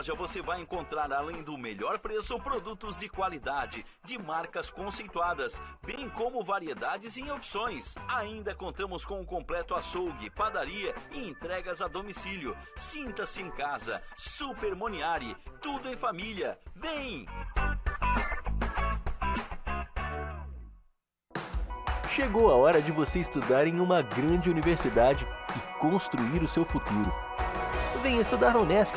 loja você vai encontrar, além do melhor preço, produtos de qualidade, de marcas conceituadas, bem como variedades e opções. Ainda contamos com um completo açougue, padaria e entregas a domicílio. Sinta-se em casa. Super Moniari, tudo em família. Vem! Chegou a hora de você estudar em uma grande universidade e construir o seu futuro. Venha estudar na Unesc,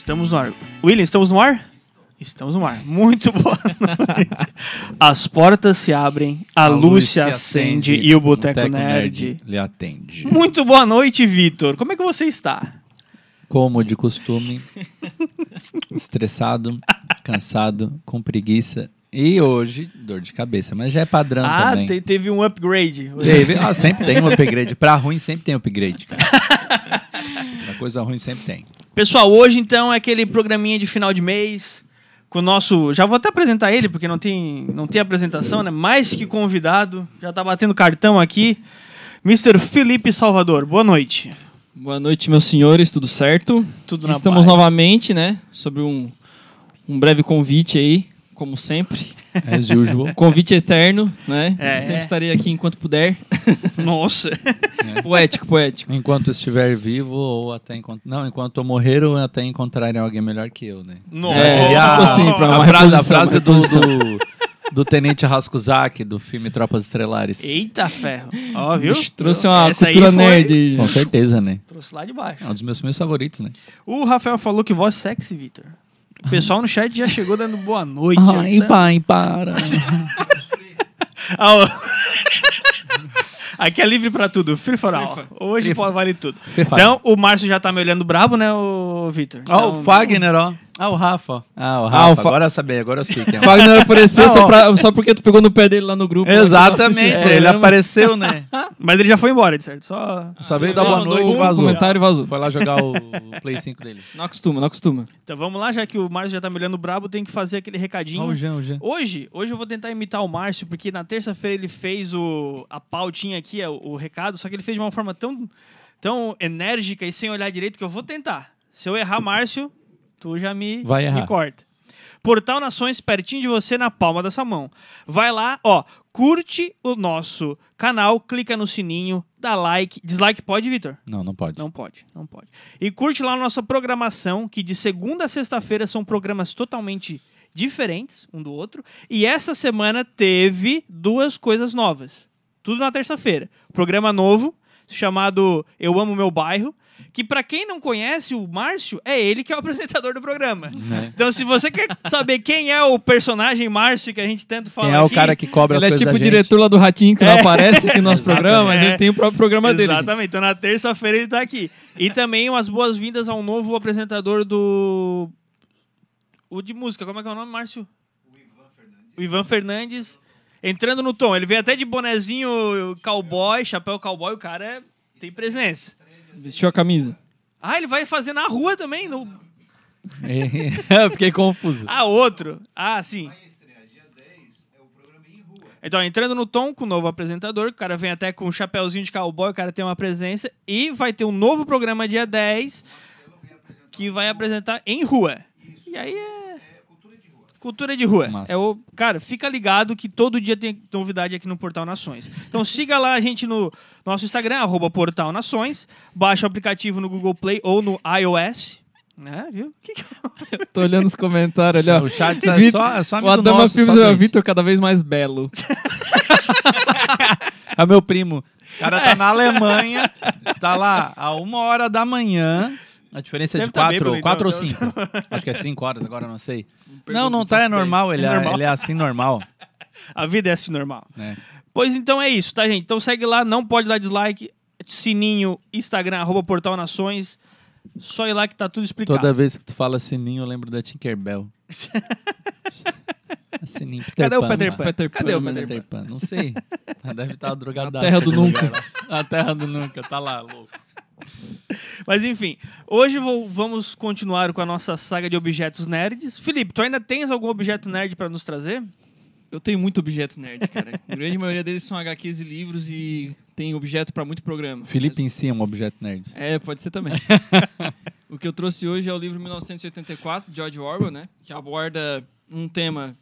Estamos no ar. William, estamos no ar? Estamos no ar. Muito boa noite. As portas se abrem, a, luz se acende e o Boteco Nerd. lhe atende. Muito boa noite, Vitor. Como é que você está? Como de costume, estressado, cansado, com preguiça. E hoje, dor de cabeça, mas já é padrão ah, também. te- teve um upgrade. Teve, ah, sempre tem um upgrade. Pra ruim sempre tem upgrade, cara. pra coisa ruim sempre tem. Pessoal, hoje então é aquele programinha de final de mês com o nosso, já vou até apresentar ele porque não tem, não tem apresentação, né? Mais que convidado, já tá batendo cartão aqui. Mr. Felipe Salvador. Boa noite. Boa noite, meus senhores, tudo certo? Tudo na Estamos paz. novamente, né? Sobre um, um breve convite aí, como sempre. As usual. Convite eterno, né? É. Sempre estarei aqui enquanto puder. Nossa. poético, poético. Enquanto estiver vivo ou até enquanto. Não, enquanto eu morrer ou até encontrarem alguém melhor que eu, né? Nossa. É, tipo assim, pra a uma frase, a frase do, do, do Tenente Rascuzak, do filme Tropas Estrelares. Eita ferro. Ó, viu? Bicho, trouxe uma Essa cultura foi- nerd. Com certeza, né? Trouxe lá de baixo. É um dos meus filmes favoritos, né? O Rafael falou que voz sexy, Vitor. O pessoal no chat já chegou dando boa noite. Ai, né? pai, para. Ah. Aqui é livre pra tudo, free for all. Hoje Free pode vale tudo. Free. Então, o Márcio já tá me olhando brabo, né, o Vitor? Ó, Então, o Fagner, ó. Ah, o Rafa. ó. Ah, o Ah, Rafa. o Fa- Agora eu sabia, agora eu sei quem é. Wagner apareceu Não, só, pra- só porque tu pegou no pé dele lá no grupo. que Exatamente, o ele apareceu, né? Mas ele já foi embora, de certo? Só... Só veio dar boa noite e vazou. comentário e vazou. Foi lá jogar o Play 5 dele. Não acostuma, não acostuma. Então vamos lá, já que o Márcio já tá me olhando brabo, tem que fazer aquele recadinho. Ó, o Jean, o Jean. Hoje, hoje eu vou tentar imitar o Márcio, porque na terça-feira ele fez o, a pautinha aqui, o, o recado, só que ele fez de uma forma tão, tão enérgica e sem olhar direito que eu vou tentar. Se eu errar, Márcio, tu já me, Vai errar. me corta. Portal Nações, pertinho de você, na palma dessa mão. Vai lá, ó, curte o nosso canal, clica no sininho, dá like. Dislike pode, Vitor? Não, não pode. Não pode, não pode. E curte lá a nossa programação, que de segunda a sexta-feira são programas totalmente diferentes um do outro. E essa semana teve duas coisas novas. Tudo na terça-feira. Programa novo, chamado Eu Amo Meu Bairro, que pra quem não conhece o Márcio, é ele que é o apresentador do programa. Né? Então, se você quer saber quem é o personagem Márcio que a gente tenta falar Quem é o aqui, cara que cobra Ele as é tipo da o gente? diretor lá do Ratinho que não aparece aqui no nosso programa, mas É. ele tem o próprio programa dele. gente. Exatamente. Então na terça-feira ele tá aqui. E também umas boas-vindas ao novo apresentador do. O de música, como é que é o nome, Márcio? O Ivan Fernandes. Entrando no tom. Ele veio até de bonezinho cowboy, chapéu cowboy, o cara é- tem presença. Vestiu a camisa. Ah, ele vai fazer na rua também. No... Eu fiquei confuso. Ah, outro. Ah, sim. Então, entrando no tom com o novo apresentador, o cara vem até com um chapéuzinho de cowboy, o cara tem uma presença. E vai ter um novo programa dia 10 que vai apresentar em rua. E aí é. Cultura de rua. Massa. É o, cara, fica ligado que todo dia tem novidade aqui no Portal Nações. Então siga lá a gente no nosso Instagram, arroba Portal Nações. Baixa o aplicativo no Google Play ou no iOS. Né, viu? Que que- Tô olhando os comentários ali, ó. O chat é só, é só O Adama nosso, Filmes só é. Vitor cada vez mais belo. É meu primo. O cara tá na Alemanha, tá lá a uma hora da manhã. A diferença é Deve de tá quatro, bêbado, quatro ou então. cinco. Acho que é cinco horas, agora não sei. Não, não não tá, é normal, ele É é, normal. ele é assim normal. A vida é assim normal. Né? Pois então é isso, tá, gente? Então segue lá, não pode dar dislike. Sininho, Instagram, arroba Portal Nações. Só ir lá que tá tudo explicado. Toda vez que tu fala sininho, eu lembro da Tinkerbell. É sininho, Peter Cadê o Pan, Peter. Pan? Peter Cadê o Pan, Peter Peter Pan? Não sei. Deve estar drogado. A terra do nunca. A terra do nunca, tá lá, louco. Mas enfim, hoje vou- vamos continuar com a nossa saga de objetos nerds. Felipe, tu ainda tens algum objeto nerd pra nos trazer? Eu tenho muito objeto nerd, cara. A grande maioria deles são HQs e livros e tem objeto pra muito programa. Felipe em si é um objeto nerd. É, pode ser também. o que eu trouxe hoje é o livro 1984, de George Orwell, né? Que aborda um tema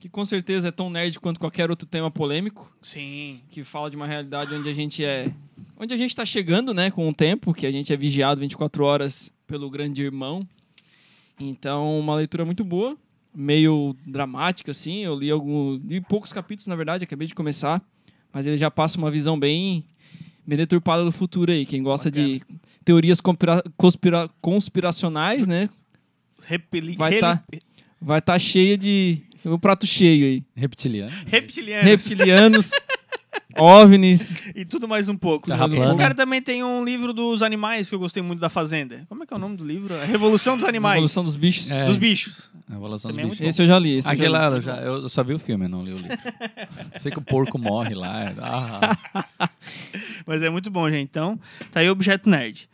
que com certeza é tão nerd quanto qualquer outro tema polêmico, Sim. que fala de uma realidade onde a gente é... Onde a gente tá chegando, né, com o tempo, que a gente é vigiado 24 horas pelo grande irmão. Então, uma leitura muito boa, meio dramática, assim. Eu li, algum, li poucos capítulos, na verdade, acabei de começar. Mas ele já passa uma visão bem, bem deturpada do futuro aí. Quem gosta de teorias conspira- conspira- conspiracionais, né? Repeli... Vai rele- tá. Vai estar cheia de... Um prato cheio aí. Reptiliano? Reptilianos. Reptilianos, OVNIs... E tudo mais um pouco. Terra Esse cara também tem um livro dos animais que eu gostei muito da Fazenda. Como é que é o nome do livro? A Revolução dos Animais. Evolução dos bichos. É. Dos bichos. A evolução dos Também é bichos. muito Esse eu já li. Esse Aquele li. lá, eu, já, eu só vi o filme, eu não li o livro. Sei que o porco morre lá. Ah, Mas é muito bom, gente. Então, tá aí o Objeto Nerd.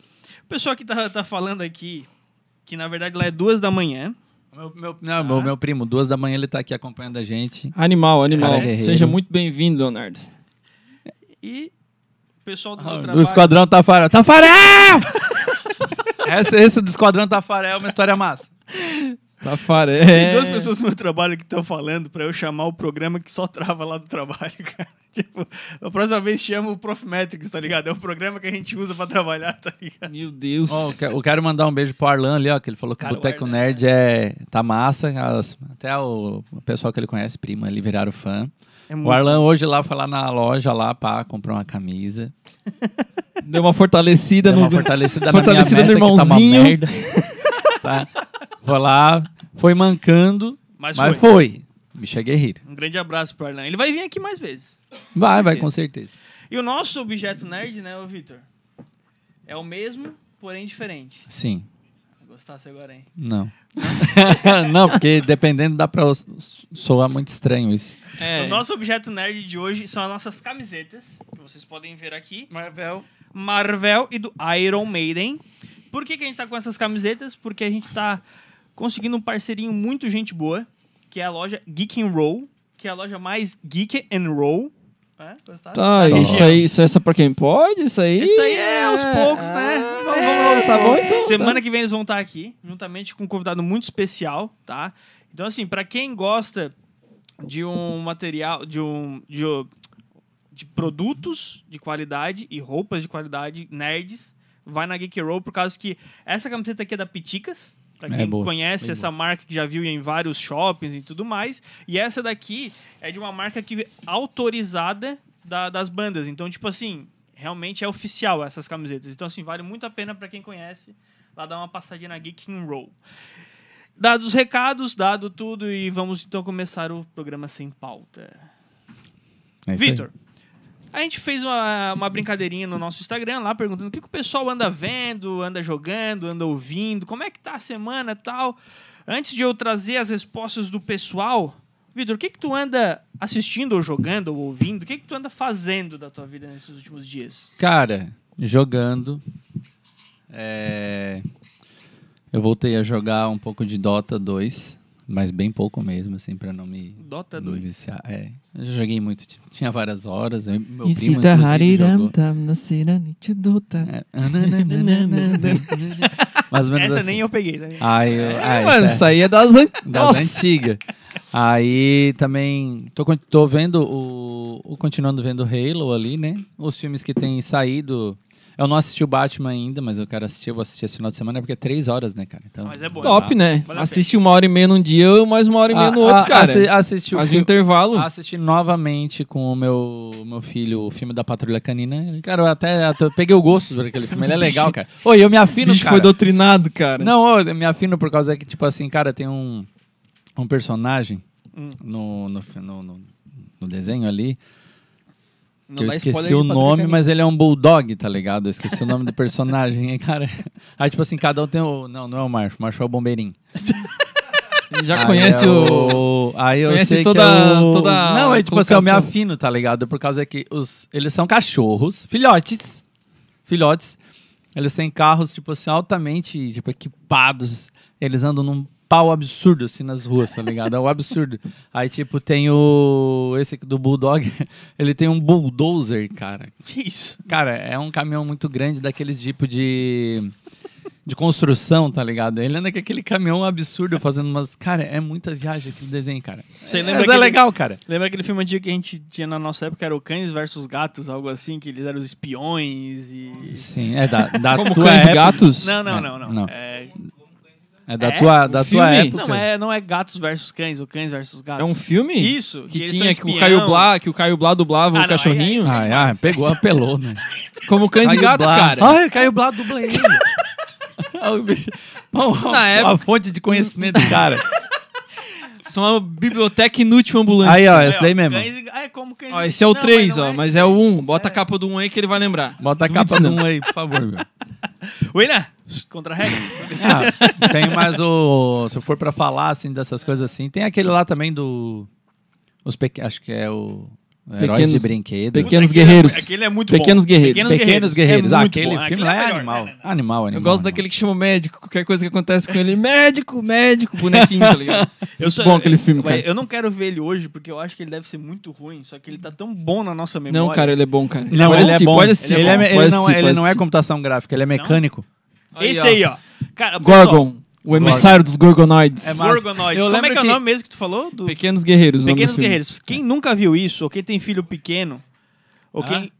O pessoal que tá, tá falando aqui, que na verdade lá é duas da manhã. Meu, meu, não, meu, meu primo, duas da manhã, ele tá aqui acompanhando a gente. Animal, animal. Guerreiro. Seja muito bem-vindo, Leonardo. E o pessoal do Ah, Do trabalho... Esquadrão Tafarel. Tafarel! esse, esse do Esquadrão Tafarel é uma história massa. Tafarel. Tem duas pessoas no meu trabalho que estão falando pra eu chamar o programa que só trava lá do trabalho, cara. Tipo, a próxima vez chama o Profmetrics, tá ligado? É o programa que a gente usa pra trabalhar, tá ligado? Meu Deus. Ó, eu que- eu quero mandar um beijo pro Arlan ali, ó, que ele falou que Cara, o Boteco o Nerd é, tá massa. as- até o, pessoal que ele conhece, prima, ali viraram fã. É O Arlan hoje lá foi lá na loja lá pra comprar uma camisa. Deu uma fortalecida Deu no. uma fortalecida, fortalecida na no minha meta, que tá uma irmãozinho. merda. Tá? Foi lá, foi mancando, Mas, mas foi. foi. Bicho é guerreiro. Um grande abraço pro Arlan. Ele vai vir aqui mais vezes. Vai, vai, com certeza. E o nosso objeto nerd, né, Vitor? É o mesmo, porém diferente. Sim. Gostasse agora, hein? Não. não, porque dependendo dá pra soar muito estranho isso. É. O nosso objeto nerd de hoje são as nossas camisetas, que vocês podem ver aqui. Marvel. Marvel e do Iron Maiden. Por que, que a gente tá com essas camisetas? Porque a gente tá conseguindo um parceirinho muito gente boa, que é a loja Geek and Roll, que é a loja mais Geek and Roll. É, gostaram? Tá, Da isso região. aí, isso é só pra quem pode? Isso aí? Isso aí é aos poucos, né? Ah, Vamos, é, vamos aos tá bom, então, Semana que vem eles vão estar aqui, juntamente com um convidado muito especial, tá? Então, assim, pra quem gosta de um material, de um. De, um- de produtos de qualidade e roupas de qualidade, nerds, vai na Geek Roll, por causa que essa camiseta aqui é da Piticas. Pra É quem boa, conhece essa marca que já viu em vários shoppings e tudo mais. E essa daqui é de uma marca que autorizada da- das bandas. Então, tipo assim, realmente é oficial essas camisetas. Então, assim, vale muito a pena pra quem conhece lá dar uma passadinha na Geek and Roll. Dados os recados, dado tudo, e vamos então começar o programa sem pauta. É isso aí. A gente fez uma, uma brincadeirinha no nosso Instagram lá, perguntando o que, que o pessoal anda vendo, anda jogando, anda ouvindo, como é que tá a semana e tal. Antes de eu trazer as respostas do pessoal, Vitor, o que, que tu anda assistindo ou jogando ou ouvindo? O que, que tu anda fazendo da tua vida nesses últimos dias? Cara, jogando. é, Eu voltei a jogar um pouco de Dota 2, mas bem pouco mesmo, assim, pra não me, Dota me 2. viciar. É, eu joguei muito, tinha várias horas. eu- Meu E primo. É. Mais ou menos Essa assim. nem eu peguei, ligado? Aí, eu, ah, Mano, essa é isso aí é das, an... das antigas. Aí também tô, tô vendo o, o- continuando vendo Halo ali, né? Os filmes que têm saído. Eu não assisti o Batman ainda, mas eu quero assistir, eu vou assistir esse final de semana porque é três horas, né, cara? Então, Mas é bom. Top, né? Vale a Assiste uma hora e meia num dia e mais uma hora e meia no Ah, outro, ah, cara. assi- assisti o Faz um filme, intervalo. assisti novamente com o meu, meu filho o filme da Patrulha Canina. Cara, eu até, até peguei o gosto por aquele filme, ele é legal, cara. Oi, eu me o afino, bicho cara. foi doutrinado, cara. Não, eu me afino por causa que, tipo assim, cara, tem um, um personagem Hum. no, no, fi- no, no- no desenho ali Não que eu esqueci o nome, mas ele é um bulldog, tá ligado? Eu esqueci o nome do personagem, cara. Aí, tipo assim, cada um tem o. Não, não é o Marcho, o Marcho é o bombeirinho. Já Aí conhece é o... Aí eu conhece sei toda- que é o... toda Não, é tipo assim, eu me afino, tá ligado? Por causa que os... eles são cachorros, filhotes, filhotes. Eles têm carros, tipo assim, altamente tipo, equipados. Eles andam num pau absurdo, assim, nas ruas, tá ligado? É um absurdo. Aí, tipo, tem o... Esse aqui do Bulldog, ele tem um bulldozer, cara. Que isso? Cara, é um caminhão muito grande, daqueles tipo de. de construção, tá ligado? Ele anda com aquele caminhão absurdo fazendo umas. Cara, é muita viagem aquele desenho, cara. Você Mas lembra é aquele- legal, cara. Lembra aquele filme antigo que a gente tinha na nossa época, era o Cães versus Gatos, algo assim, que eles eram os espiões e... Sim, é da, da Como tua cães e época. gatos? Não, não, É, não, não. não. É... É da É? tua, da O tua filme? época. Não, mas é, não é gatos versus cães, ou cães versus gatos. É um filme? Isso, Que eles tinha que o. Caio Blá, que o Caio Blá dublava Ah, o não, cachorrinho. aí- Ah, ah, pegou, apelou, né? Como cães e Caio gatos, Blá. cara. Ai, caiu Blá, dubla ele. Na uma época- fonte de conhecimento, cara. São uma biblioteca inútil ambulante. Aí, ó, esse daí mesmo. Cães e... Ah, é como cães Ó, e- esse é o Não, 3, não ó, mas é o 1. Bota a capa do 1 aí que ele vai lembrar. Bota a capa do um aí, por favor, meu. William, contra a regra. Ah, tem mais o. Se for pra falar assim dessas coisas assim, tem aquele lá também do. Os pequ... Acho que é o. Heróis Pequenos- de brinquedo. Pequenos Aquele é- Guerreiros. Aquele é muito Pequenos bom. Guerreiros. Pequenos Guerreiros. É ah, aquele bom. filme Aquele lá é é melhor, animal. né, né? Animal, animal. Eu gosto animal. daquele que chama médico. Qualquer coisa que acontece com ele, médico, médico, bonequinho, tá ligado? Eu sou, bom aquele filme, mas cara. Eu não quero ver ele hoje, porque eu acho que ele deve ser muito ruim, só que ele tá tão bom na nossa memória. Não, cara, ele é bom, cara. Não, pode ele é bom. Pode assistir, Ele, é, não, é computação gráfica, ele é mecânico. Esse aí, ó. Cara, pessoal, Gorgon. O emissário dos Gorgonoids. É massa. Gorgonoids. Eu Como é lembro que é o que- nome mesmo que tu falou? Do Pequenos Guerreiros. o nome do Pequenos filme. Guerreiros. Quem nunca viu isso, ou quem tem filho pequeno, ou Ah. quem...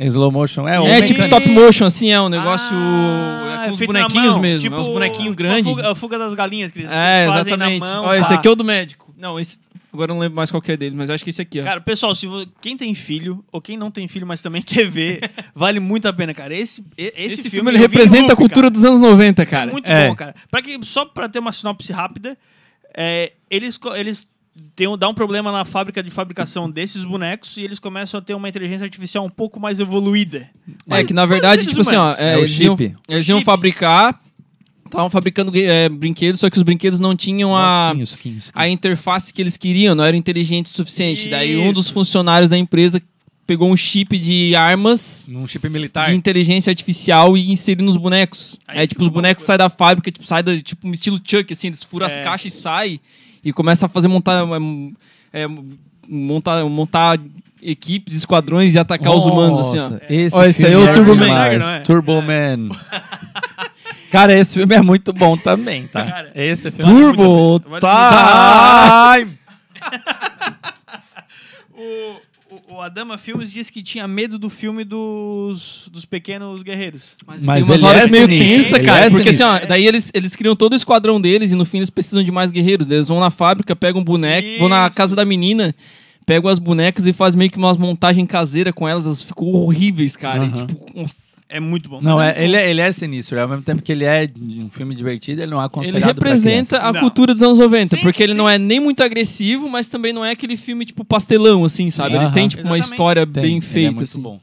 É slow motion. É, É tipo stop motion, assim, é um negócio. Ah, é com os feito na bonequinhos mão, mesmo. tipo, é uns bonequinhos tipo grandes. A fuga, a fuga das galinhas que eles, que É, eles fazem exatamente. na mão. Ó, esse pá. aqui é o do médico. Não, esse. Agora eu não lembro mais qual que é dele, mas acho que esse aqui, ó. Cara, pessoal, se vo- quem tem filho, ou quem não tem filho, mas também quer ver, vale muito a pena, cara. Esse, e- esse, esse, filme, filme, ele eu vi em representa a loop, cultura cara. dos anos 90, cara. É muito É. bom, cara. Pra que, só pra ter uma sinopse rápida, é, eles, co- eles têm, um- dá um problema na fábrica de fabricação desses bonecos e eles começam a ter uma inteligência artificial um pouco mais evoluída. É que na verdade, tipo assim, ó, humanos. é, É o eles, iam, chip. eles iam chip. fabricar, estavam fabricando é, brinquedos, só que os brinquedos não tinham a, a interface que eles queriam, não era inteligente o suficiente. Daí um Isso. dos funcionários da empresa pegou um chip de armas Num chip militar. de inteligência artificial e inseriu nos bonecos. Aí é tipo, os bonecos saem da fábrica, tipo, sai da, tipo um estilo Chuck, assim, eles furam as É. caixas e saem e começa a fazer montar. é, montar, montar equipes, esquadrões e atacar os humanos, assim, ó. Nossa, Esse, Ó, esse aí é o filme Turbo Man. é? Turbo Man. Cara, esse filme é muito bom também, tá? Cara, esse filme é Turbo Vai- Time! O, o, o Adama Filmes disse que tinha medo do filme dos, dos pequenos guerreiros. Mas, Mas ele horas é meio tensa, ele cara. é porque assim, ó, daí eles, eles criam todo o esquadrão deles e no fim eles precisam de mais guerreiros. Eles vão na fábrica, pegam um boneco, vão na Isso. casa da menina, pegam as bonecas e fazem meio que umas montagens caseiras com elas. Elas ficam horríveis, cara. E, Aham. tipo, nossa. É muito bom. Não, é, ele, é, ele é sinistro. Ao mesmo tempo que ele é um filme divertido, ele não é Ele aconselhado pra representa a Não. cultura dos anos 90, Sim, porque ele sim. não é nem muito agressivo, mas também não é aquele filme, tipo, pastelão, assim, sabe? Ele tem, tipo, uma Exatamente. história Tem, bem ele feita, é muito assim. bom.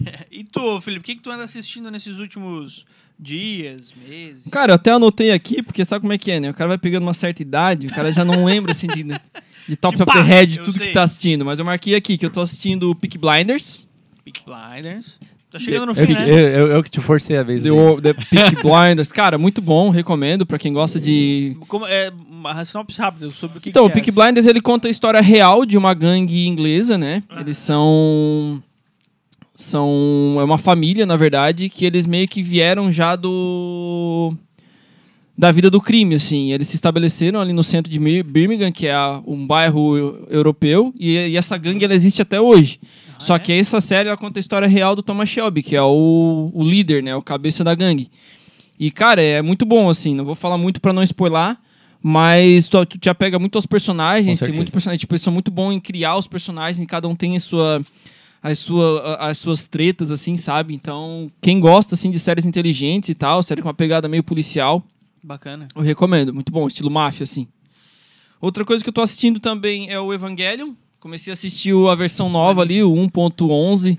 E tu, Felipe, o que, que tu anda assistindo nesses últimos dias, meses? Cara, eu até anotei aqui, porque sabe como é que é, né? O cara vai pegando uma certa idade, o cara já não lembra, assim, de, de top De of the pá, head, de eu tudo sei. que tá assistindo. Mas eu marquei aqui que eu tô assistindo Peak Blinders. Peak Blinders. Tá chegando no Eu, fim, que- né? eu, eu, eu que te forcei a vez. The. O- The Peak Blinders. Cara, muito bom, recomendo pra quem gosta de... Como, é, uma sinopse rápida sobre o que Então, o que Peak é. Blinders, ele conta a história real de uma gangue inglesa, né? Eles são... São... É uma família, na verdade, que eles meio que vieram já do... Da vida do crime, assim. Eles se estabeleceram ali no centro de Bir- Birmingham, que é um bairro eu- europeu, e, e essa gangue, ela existe até hoje. Só é? que essa série, ela conta a história real do Thomas Shelby, que é o, o líder, né? O cabeça da gangue. E, cara, é muito bom, assim. Não vou falar muito pra não spoiler, mas tu, tu te apega muito aos personagens. Tem muito personagem. Tipo, eles são muito bons em criar os personagens e cada um tem a sua, as, sua, as suas tretas, assim, sabe? Então, quem gosta, assim, de séries inteligentes e tal, série com uma pegada meio policial, Bacana. eu recomendo. Muito bom, estilo máfia, assim. Outra coisa que eu tô assistindo também é o Evangelion. Comecei a assistir a versão nova ali, o 1.11.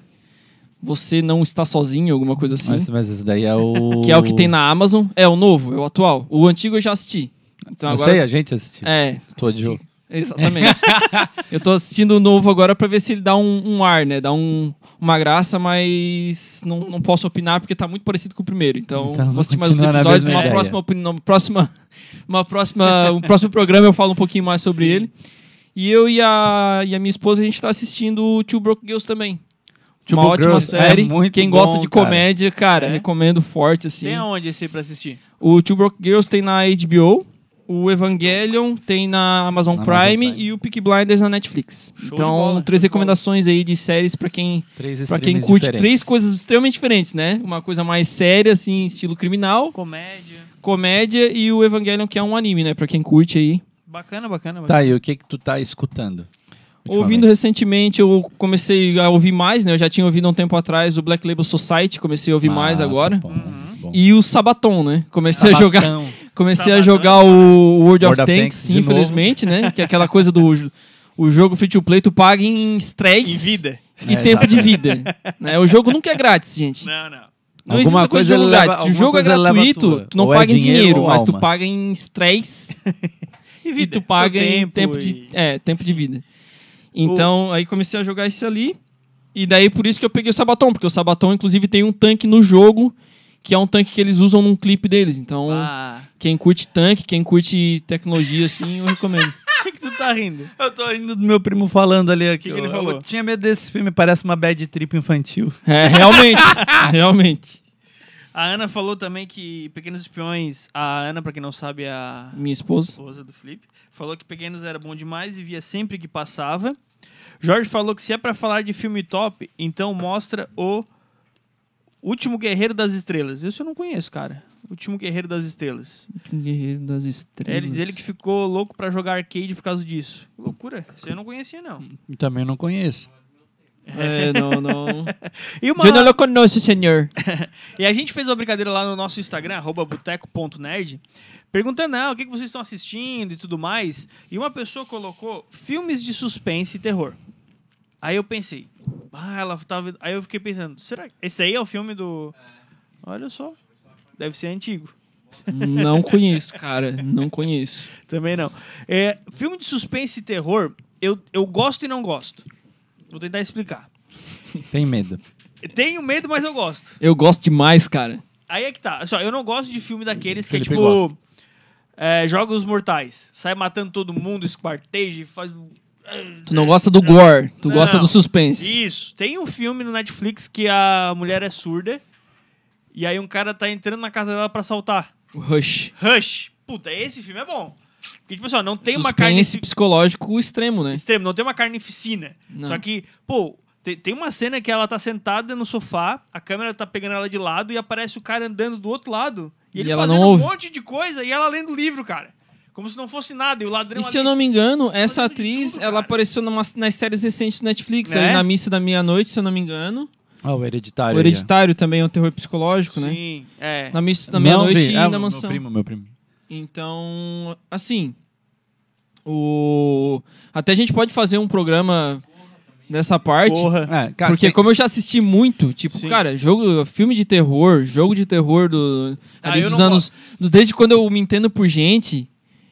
Você não está sozinho, alguma coisa assim. Mas, mas esse daí é o. Que é o que tem na Amazon. É o novo, é o atual. O antigo eu já assisti. Então Não agora. sei, a gente assistiu. É. Tô de assisti. jogo. Exatamente. eu tô assistindo o novo agora pra ver se ele dá um, um ar, né? Dá um, uma graça, mas não, não posso opinar porque tá muito parecido com o primeiro. Então, Então, vou assistir mais uns episódios. ideia. próxima, numa próxima, uma próxima, um próximo programa eu falo um pouquinho mais sobre Sim. ele. E eu e a, e a minha esposa, a gente tá assistindo o Two Broke Girls também. Two uma Broke ótima Girls é série. muito Quem bom, gosta de cara. comédia, cara, É? recomendo forte, assim. Tem aonde esse pra assistir? O Two Broke Girls tem na HBO, o Evangelion tem na Amazon, Na Prime, Amazon Prime. e o Peaky Blinders na Netflix. Show então, bola, três recomendações aí de séries pra quem, Três pra quem curte diferentes. três coisas extremamente diferentes, né? Uma coisa mais séria, assim, estilo criminal, Comédia. comédia e o Evangelion, que é um anime, né? Pra quem curte aí. Bacana, bacana, bacana. Tá, e o que que tu tá escutando? Ouvindo recentemente, eu comecei a ouvir mais, né? Eu já tinha ouvido há um tempo atrás o Black Label Society, comecei a ouvir mais Massa, agora. bom, Uhum. Bom. E o Sabaton, né? Comecei a jogar. Sabatão. Comecei a Sabatão. jogar o World, World of of Tanks, Tanks infelizmente, né? Que é aquela coisa do o jogo free to play, tu paga em stress Em vida. e É, tempo de vida. né? O jogo nunca é grátis, gente. Não, não. Não Alguma existe coisa coisa de grátis. Se o jogo é gratuito, tu não Ou é paga em dinheiro mas tu paga em stress E e vida. tu paga Teu em tempo e- de, é, tempo de vida. Então, aí comecei a jogar esse ali. E daí por isso que eu peguei o Sabaton, porque o Sabaton inclusive tem um tanque no jogo, que é um tanque que eles usam num clipe deles. Então, Ah. quem curte tanque, quem curte tecnologia assim, eu recomendo. O que, que tu tá rindo? Eu tô indo do meu primo falando ali aqui. Que que ele falou? Eu tinha medo desse filme, parece uma bad trip infantil. É, realmente, realmente. A Ana falou também que Pequenos Espiões. A Ana, pra quem não sabe, é a Minha esposa. esposa do Felipe. Falou que Pequenos era bom demais e via sempre que passava. Jorge falou que se é pra falar de filme top, então mostra o Último Guerreiro das Estrelas. Esse eu não conheço, cara. Último Guerreiro das Estrelas. Último Guerreiro das Estrelas. É, ele diz ele que ficou louco pra jogar arcade por causa disso. Que loucura. Isso eu não conhecia, não. Também não conheço. É, não, não. E uma... Eu não lo conheço, senhor. E a gente fez uma brincadeira lá no nosso Instagram, arroba boteco.nerd, perguntando ah, o que vocês estão assistindo e tudo mais. E uma pessoa colocou filmes de suspense e terror. Aí eu pensei, ah, ela tava. Aí eu fiquei pensando, será que esse aí é o filme do. Olha só. Deve ser antigo. Não conheço, cara. Não conheço. Também não. É, filme de suspense e terror, eu, eu gosto e não gosto. Vou tentar explicar. Tem medo. Tenho medo, mas eu gosto. Eu gosto demais, cara. Aí é que tá. Só, eu não gosto de filme daqueles que Felipe é tipo. é, Jogos Mortais. Sai matando todo mundo, esquarteja e faz. Um- Tu não gosta do gore, tu Não. gosta do suspense. Isso. Tem um filme no Netflix que a mulher é surda. E aí um cara tá entrando na casa dela pra assaltar. O Rush. Rush. Puta, esse filme é bom. Porque, tipo assim, ó, não tem uma suspense carne psicológico extremo, né? extremo, não tem uma carnificina. Não. Só que, pô, te- tem uma cena que ela tá sentada no sofá, a câmera tá pegando ela de lado e aparece o cara andando do outro lado. E, E ele ela fazendo não um ouve. monte de coisa e ela lendo o livro, cara. Como se não fosse nada. E o ladrão E se ali- eu não me engano, essa atriz, tudo, ela apareceu numa, nas séries recentes do Netflix, Né? ali na Missa da Meia-Noite, se eu não me engano. Ó, o hereditário. O Hereditário também é um terror psicológico, né? Sim, é. Na Missa da Meia-Noite e Ah, na meu Mansão. primo, meu primo. Então, assim, o até a gente pode fazer um programa nessa parte, Porra. É, cara, porque tem- como eu já assisti muito, tipo, Sim. cara, jogo, filme de terror, jogo de terror do Ah, dos anos, do- desde quando eu me entendo por gente,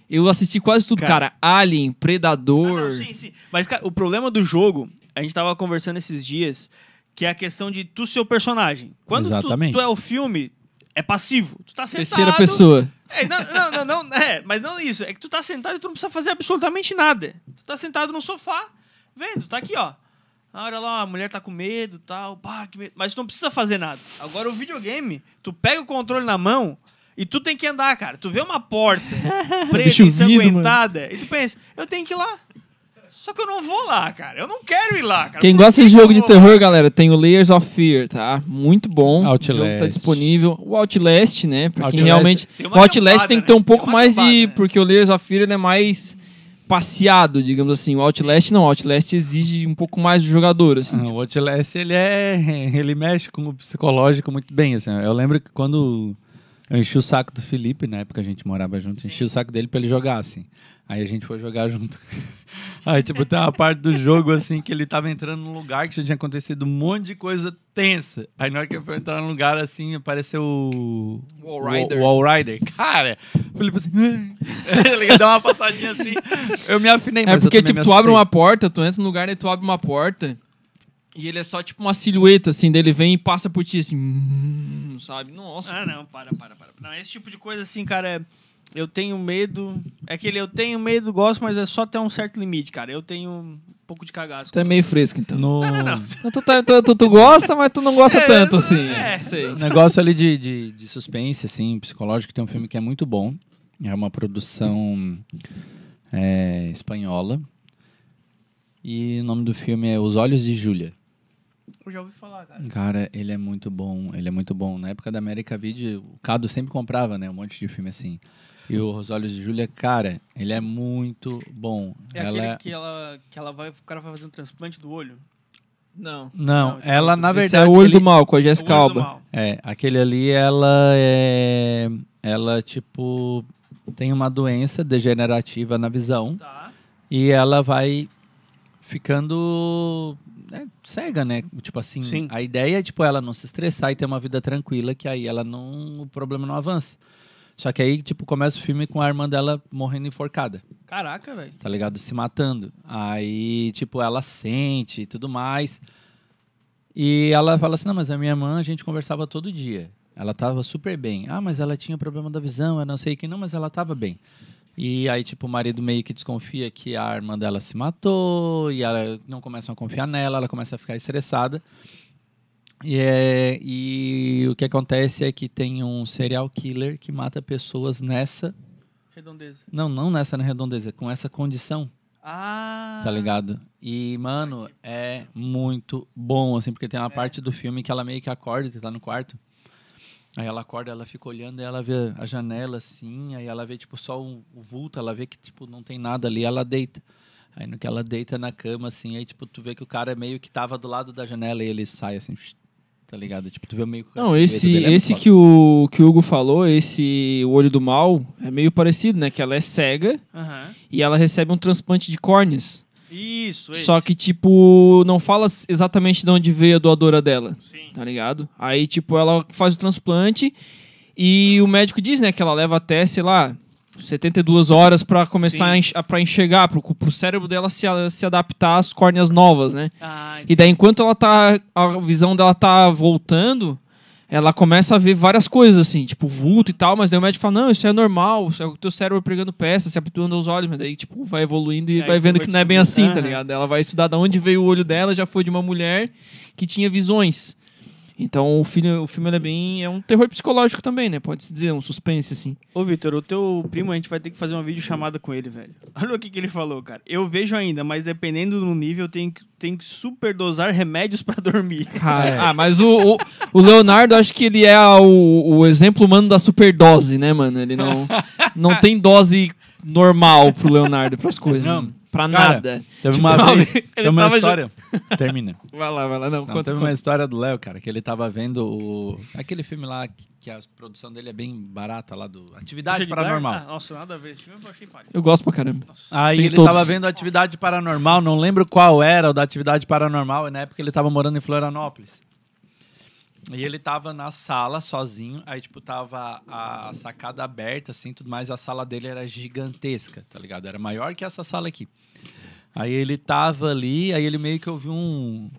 eu assisti quase tudo, Cara. cara, Alien, Ah, Predador, não, sim, sim. Mas, cara, o problema do jogo, a gente tava conversando esses dias, que é a questão de tu ser o personagem. Quando tu, tu é o filme, é passivo. Tu tá sentado... terceira pessoa. É, não, não, não, não, é, mas não isso. É que tu tá sentado e tu não precisa fazer absolutamente nada. Tu tá sentado no sofá, vendo, tá aqui, ó. Ah, Olha lá, a mulher tá com medo tal, pá, que medo. Mas tu não precisa fazer nada. Agora o videogame, tu pega o controle na mão e tu tem que andar, cara. Tu vê uma porta preta, ensanguentada, e tu pensa, eu tenho que ir lá. Só que eu não vou lá, cara. Eu não quero ir lá, cara. Quem Por gosta que de jogo de vou lá? terror, galera, tem o Layers of Fear, tá? Muito bom. Outlast. O jogo tá disponível. O Outlast, né? Pra quem Outlast. realmente. Tem O Outlast campada, tem que né? ter um Tem pouco mais campada, de. né? Porque o Layers of Fear ele é mais passeado, digamos assim. O Outlast não. O Outlast exige um pouco mais do jogador, assim. Ah, o Outlast, ele é. Ele mexe com o psicológico muito bem, assim. Eu lembro que quando eu enchi o saco do Felipe, na época a gente morava junto, enchi o saco dele pra ele jogar, assim. Aí a gente foi jogar junto. Aí, tipo, tem uma parte do jogo, assim, que ele tava entrando num lugar que já tinha acontecido um monte de coisa tensa. Aí na hora que ele foi entrar num lugar, assim, apareceu o... Wall Rider. O Wall Rider. Cara, o Felipe assim... ele deu uma passadinha assim, eu me afinei. É mas eu porque, tipo, tu abre uma porta, tu entra num lugar e tu abre uma porta. E ele é só tipo uma silhueta, assim, dele vem e passa por ti, assim. Sabe? Nossa. Ah, não, para, para, para. Não, esse tipo de coisa assim, cara, é- eu tenho medo. É aquele eu tenho medo, gosto, mas é só até um certo limite, cara. Eu tenho um pouco de cagaço. Tu é meio fresco, então. No... Tu, tá- tu- tu- tu gosta, mas tu não gosta É, tanto, assim. é. sei. negócio ali de, de, de suspense, assim, psicológico, tem um filme que é muito bom. É uma produção é, espanhola. E o nome do filme é Os Olhos de Júlia. Eu já ouvi falar, cara. Cara, ele é muito bom, ele é muito bom. Na época da América Video, o Cado sempre comprava, né, um monte de filme assim. E o Os Olhos de Júlia, cara, ele é muito bom. É ela aquele é... que ela, que ela vai, o cara vai fazer um transplante do olho. Não. Não, Não, ela na Esse verdade é o olho ele- do mal, com a É o Jessica Alba. É, aquele ali, ela é. Ela, tipo, tem uma doença degenerativa na visão Tá. e ela vai ficando né, cega, né? Tipo assim, Sim. a ideia é, tipo, ela não se estressar e ter uma vida tranquila, que aí ela não. O problema não avança. Só que aí, tipo, começa o filme com a irmã dela morrendo enforcada, Caraca, velho. tá ligado? Se matando. Aí, tipo, ela sente e tudo mais. E ela fala assim: não, mas a minha irmã a gente conversava todo dia. Ela tava super bem. Ah, mas ela tinha problema da visão, eu não sei o que, não, mas ela tava bem. E aí, tipo, o marido meio que desconfia que a irmã dela se matou, e ela não começam a confiar nela, ela começa a ficar estressada. E, é, e o que acontece é que tem um serial killer que mata pessoas nessa. Redondeza. Não, não nessa na redondeza, com essa condição, Ah. tá ligado? E, mano, é muito bom, assim, porque tem uma parte do filme que ela meio que acorda, tá no quarto. Aí ela acorda, ela fica olhando, ela vê a janela assim, aí ela vê, tipo, só o, o vulto, ela vê que, tipo, não tem nada ali, ela deita. Aí no que ela deita na cama, assim, aí, tipo, tu vê que o cara meio que tava do lado da janela e ele sai, assim, tá ligado? Tipo, tu vê meio que... o Não, esse, dele é esse foda. que, o, que o Hugo falou, esse O Olho do Mal, é meio parecido, né? Que ela é cega Aham. e ela recebe um transplante de córneas. Isso, esse. Só que, tipo, não fala exatamente de onde veio a doadora dela, Sim. tá ligado? Aí, tipo, ela faz o transplante e o médico diz, né, que ela leva até, sei lá, 72 horas pra começar Sim. a, enx- a- pra enxergar, pro, pro cérebro dela se, se adaptar às córneas novas, né? Ah, E daí, enquanto ela tá. A visão dela tá voltando, ela começa a ver várias coisas, assim, tipo vulto e tal, mas daí o médico fala, não, isso é normal, isso é o teu cérebro pregando peça, se habituando aos olhos, mas daí, tipo, vai evoluindo e vai vendo que não é bem assim, descobrir. tá ligado? Ela vai estudar de onde veio o olho dela, já foi de uma mulher que tinha visões. Então o, filho, o filme é bem. É um terror psicológico também, né? Pode-se dizer, um suspense, assim. Ô, Vitor, o teu primo, a gente vai ter que fazer uma videochamada com ele, velho. Olha o que, que ele falou, cara. Eu vejo ainda, mas dependendo do nível, eu tenho que, tenho que superdosar remédios pra dormir. Cara, ah, mas o, o, o Leonardo, acho que ele é o, o exemplo humano da superdose, né, mano? Ele não, não tem dose normal pro Leonardo pras coisas. Não. Não. Pra Cara, nada. Teve uma Tipo, vez... ele Teve uma tava história... Termina. Vai lá, vai lá. Não, Não, conta, teve conta. uma história do Léo, cara, que ele tava vendo o... Aquele filme lá que, que a produção dele é bem barata lá, do Atividade? Paranormal. Ah, nossa, nada a ver. Esse filme eu achei páreo. Eu gosto pra caramba. Aí Tem ele todos. tava vendo Atividade Paranormal, não lembro qual era o da Atividade Paranormal, e na época ele tava morando em Florianópolis. E ele tava na sala sozinho, aí tipo tava a sacada aberta assim, tudo mais, a sala dele era gigantesca, tá ligado? Era maior que essa sala aqui. Aí ele tava ali, aí ele meio que ouviu um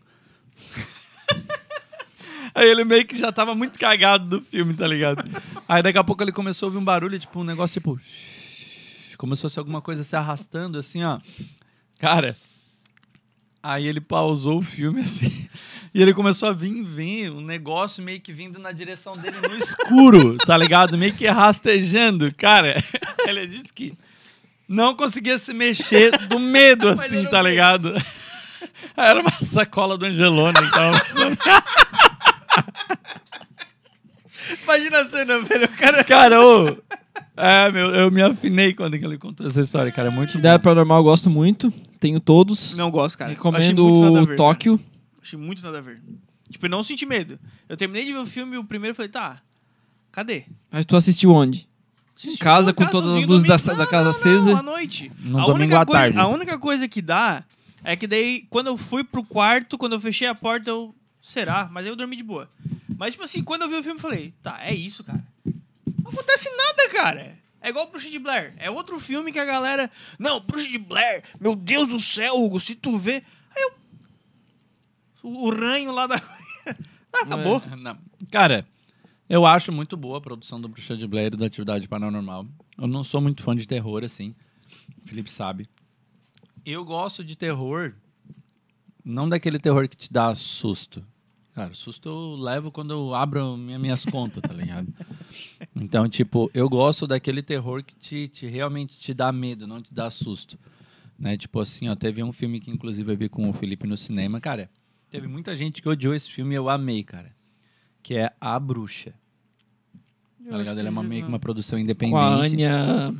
Aí ele meio que já tava muito cagado do filme, tá ligado? Aí daqui a pouco ele começou a ouvir um barulho, tipo um negócio tipo começou a ser alguma coisa se arrastando assim, ó. Cara, aí ele pausou o filme assim. E ele começou a vir, vir um negócio meio que vindo na direção dele no escuro, tá ligado? Meio que rastejando. Cara, ele disse que não conseguia se mexer do medo, assim, tá ligado? Era uma sacola do Angelone passando. Imagina a cena, velho. O cara. Cara, ô. É, meu, eu me afinei quando ele contou essa história, cara. é Muito Atividade Paranormal eu gosto muito. Tenho todos. Não gosto, cara. Achei Recomendo muito nada a ver, Tóquio. cara. Achei muito nada a ver. Tipo, eu não senti medo. Eu terminei de ver o filme e o primeiro falei, tá, cadê? Mas tu assistiu onde? Em casa, com todas as luzes da, domingo. da casa Não, acesa. Não, à noite. No a domingo única à coisa, tarde. A única coisa que dá é que daí, quando eu fui pro quarto, quando eu fechei a porta, eu. Será? Mas aí eu dormi de boa. Mas, tipo assim, quando eu vi o filme, eu falei, tá, é isso, cara. Não acontece nada, cara. É igual Bruxa de Blair. É outro filme que a galera. Não, Bruxa de Blair, meu Deus do céu, Hugo, se tu vê. Aí eu. O, ranho lá da. ah, acabou. É. Cara, eu acho muito boa a produção do Bruxa de Blair e da Atividade Paranormal. Eu não sou muito fã de terror, assim. O Felipe sabe. Eu gosto de terror, não daquele terror que te dá susto. Cara, susto eu levo quando eu abro minha, minhas contas, tá ligado? Então, tipo, eu gosto daquele terror que te, te realmente te dá medo, não te dá susto. Né? Tipo assim, ó, teve um filme que inclusive eu vi com o Felipe no cinema, cara. Teve muita gente que odiou esse filme e eu amei, cara. Que é A Bruxa. Tá ligado? Ele é uma, meio que uma produção independente. Com a Anya.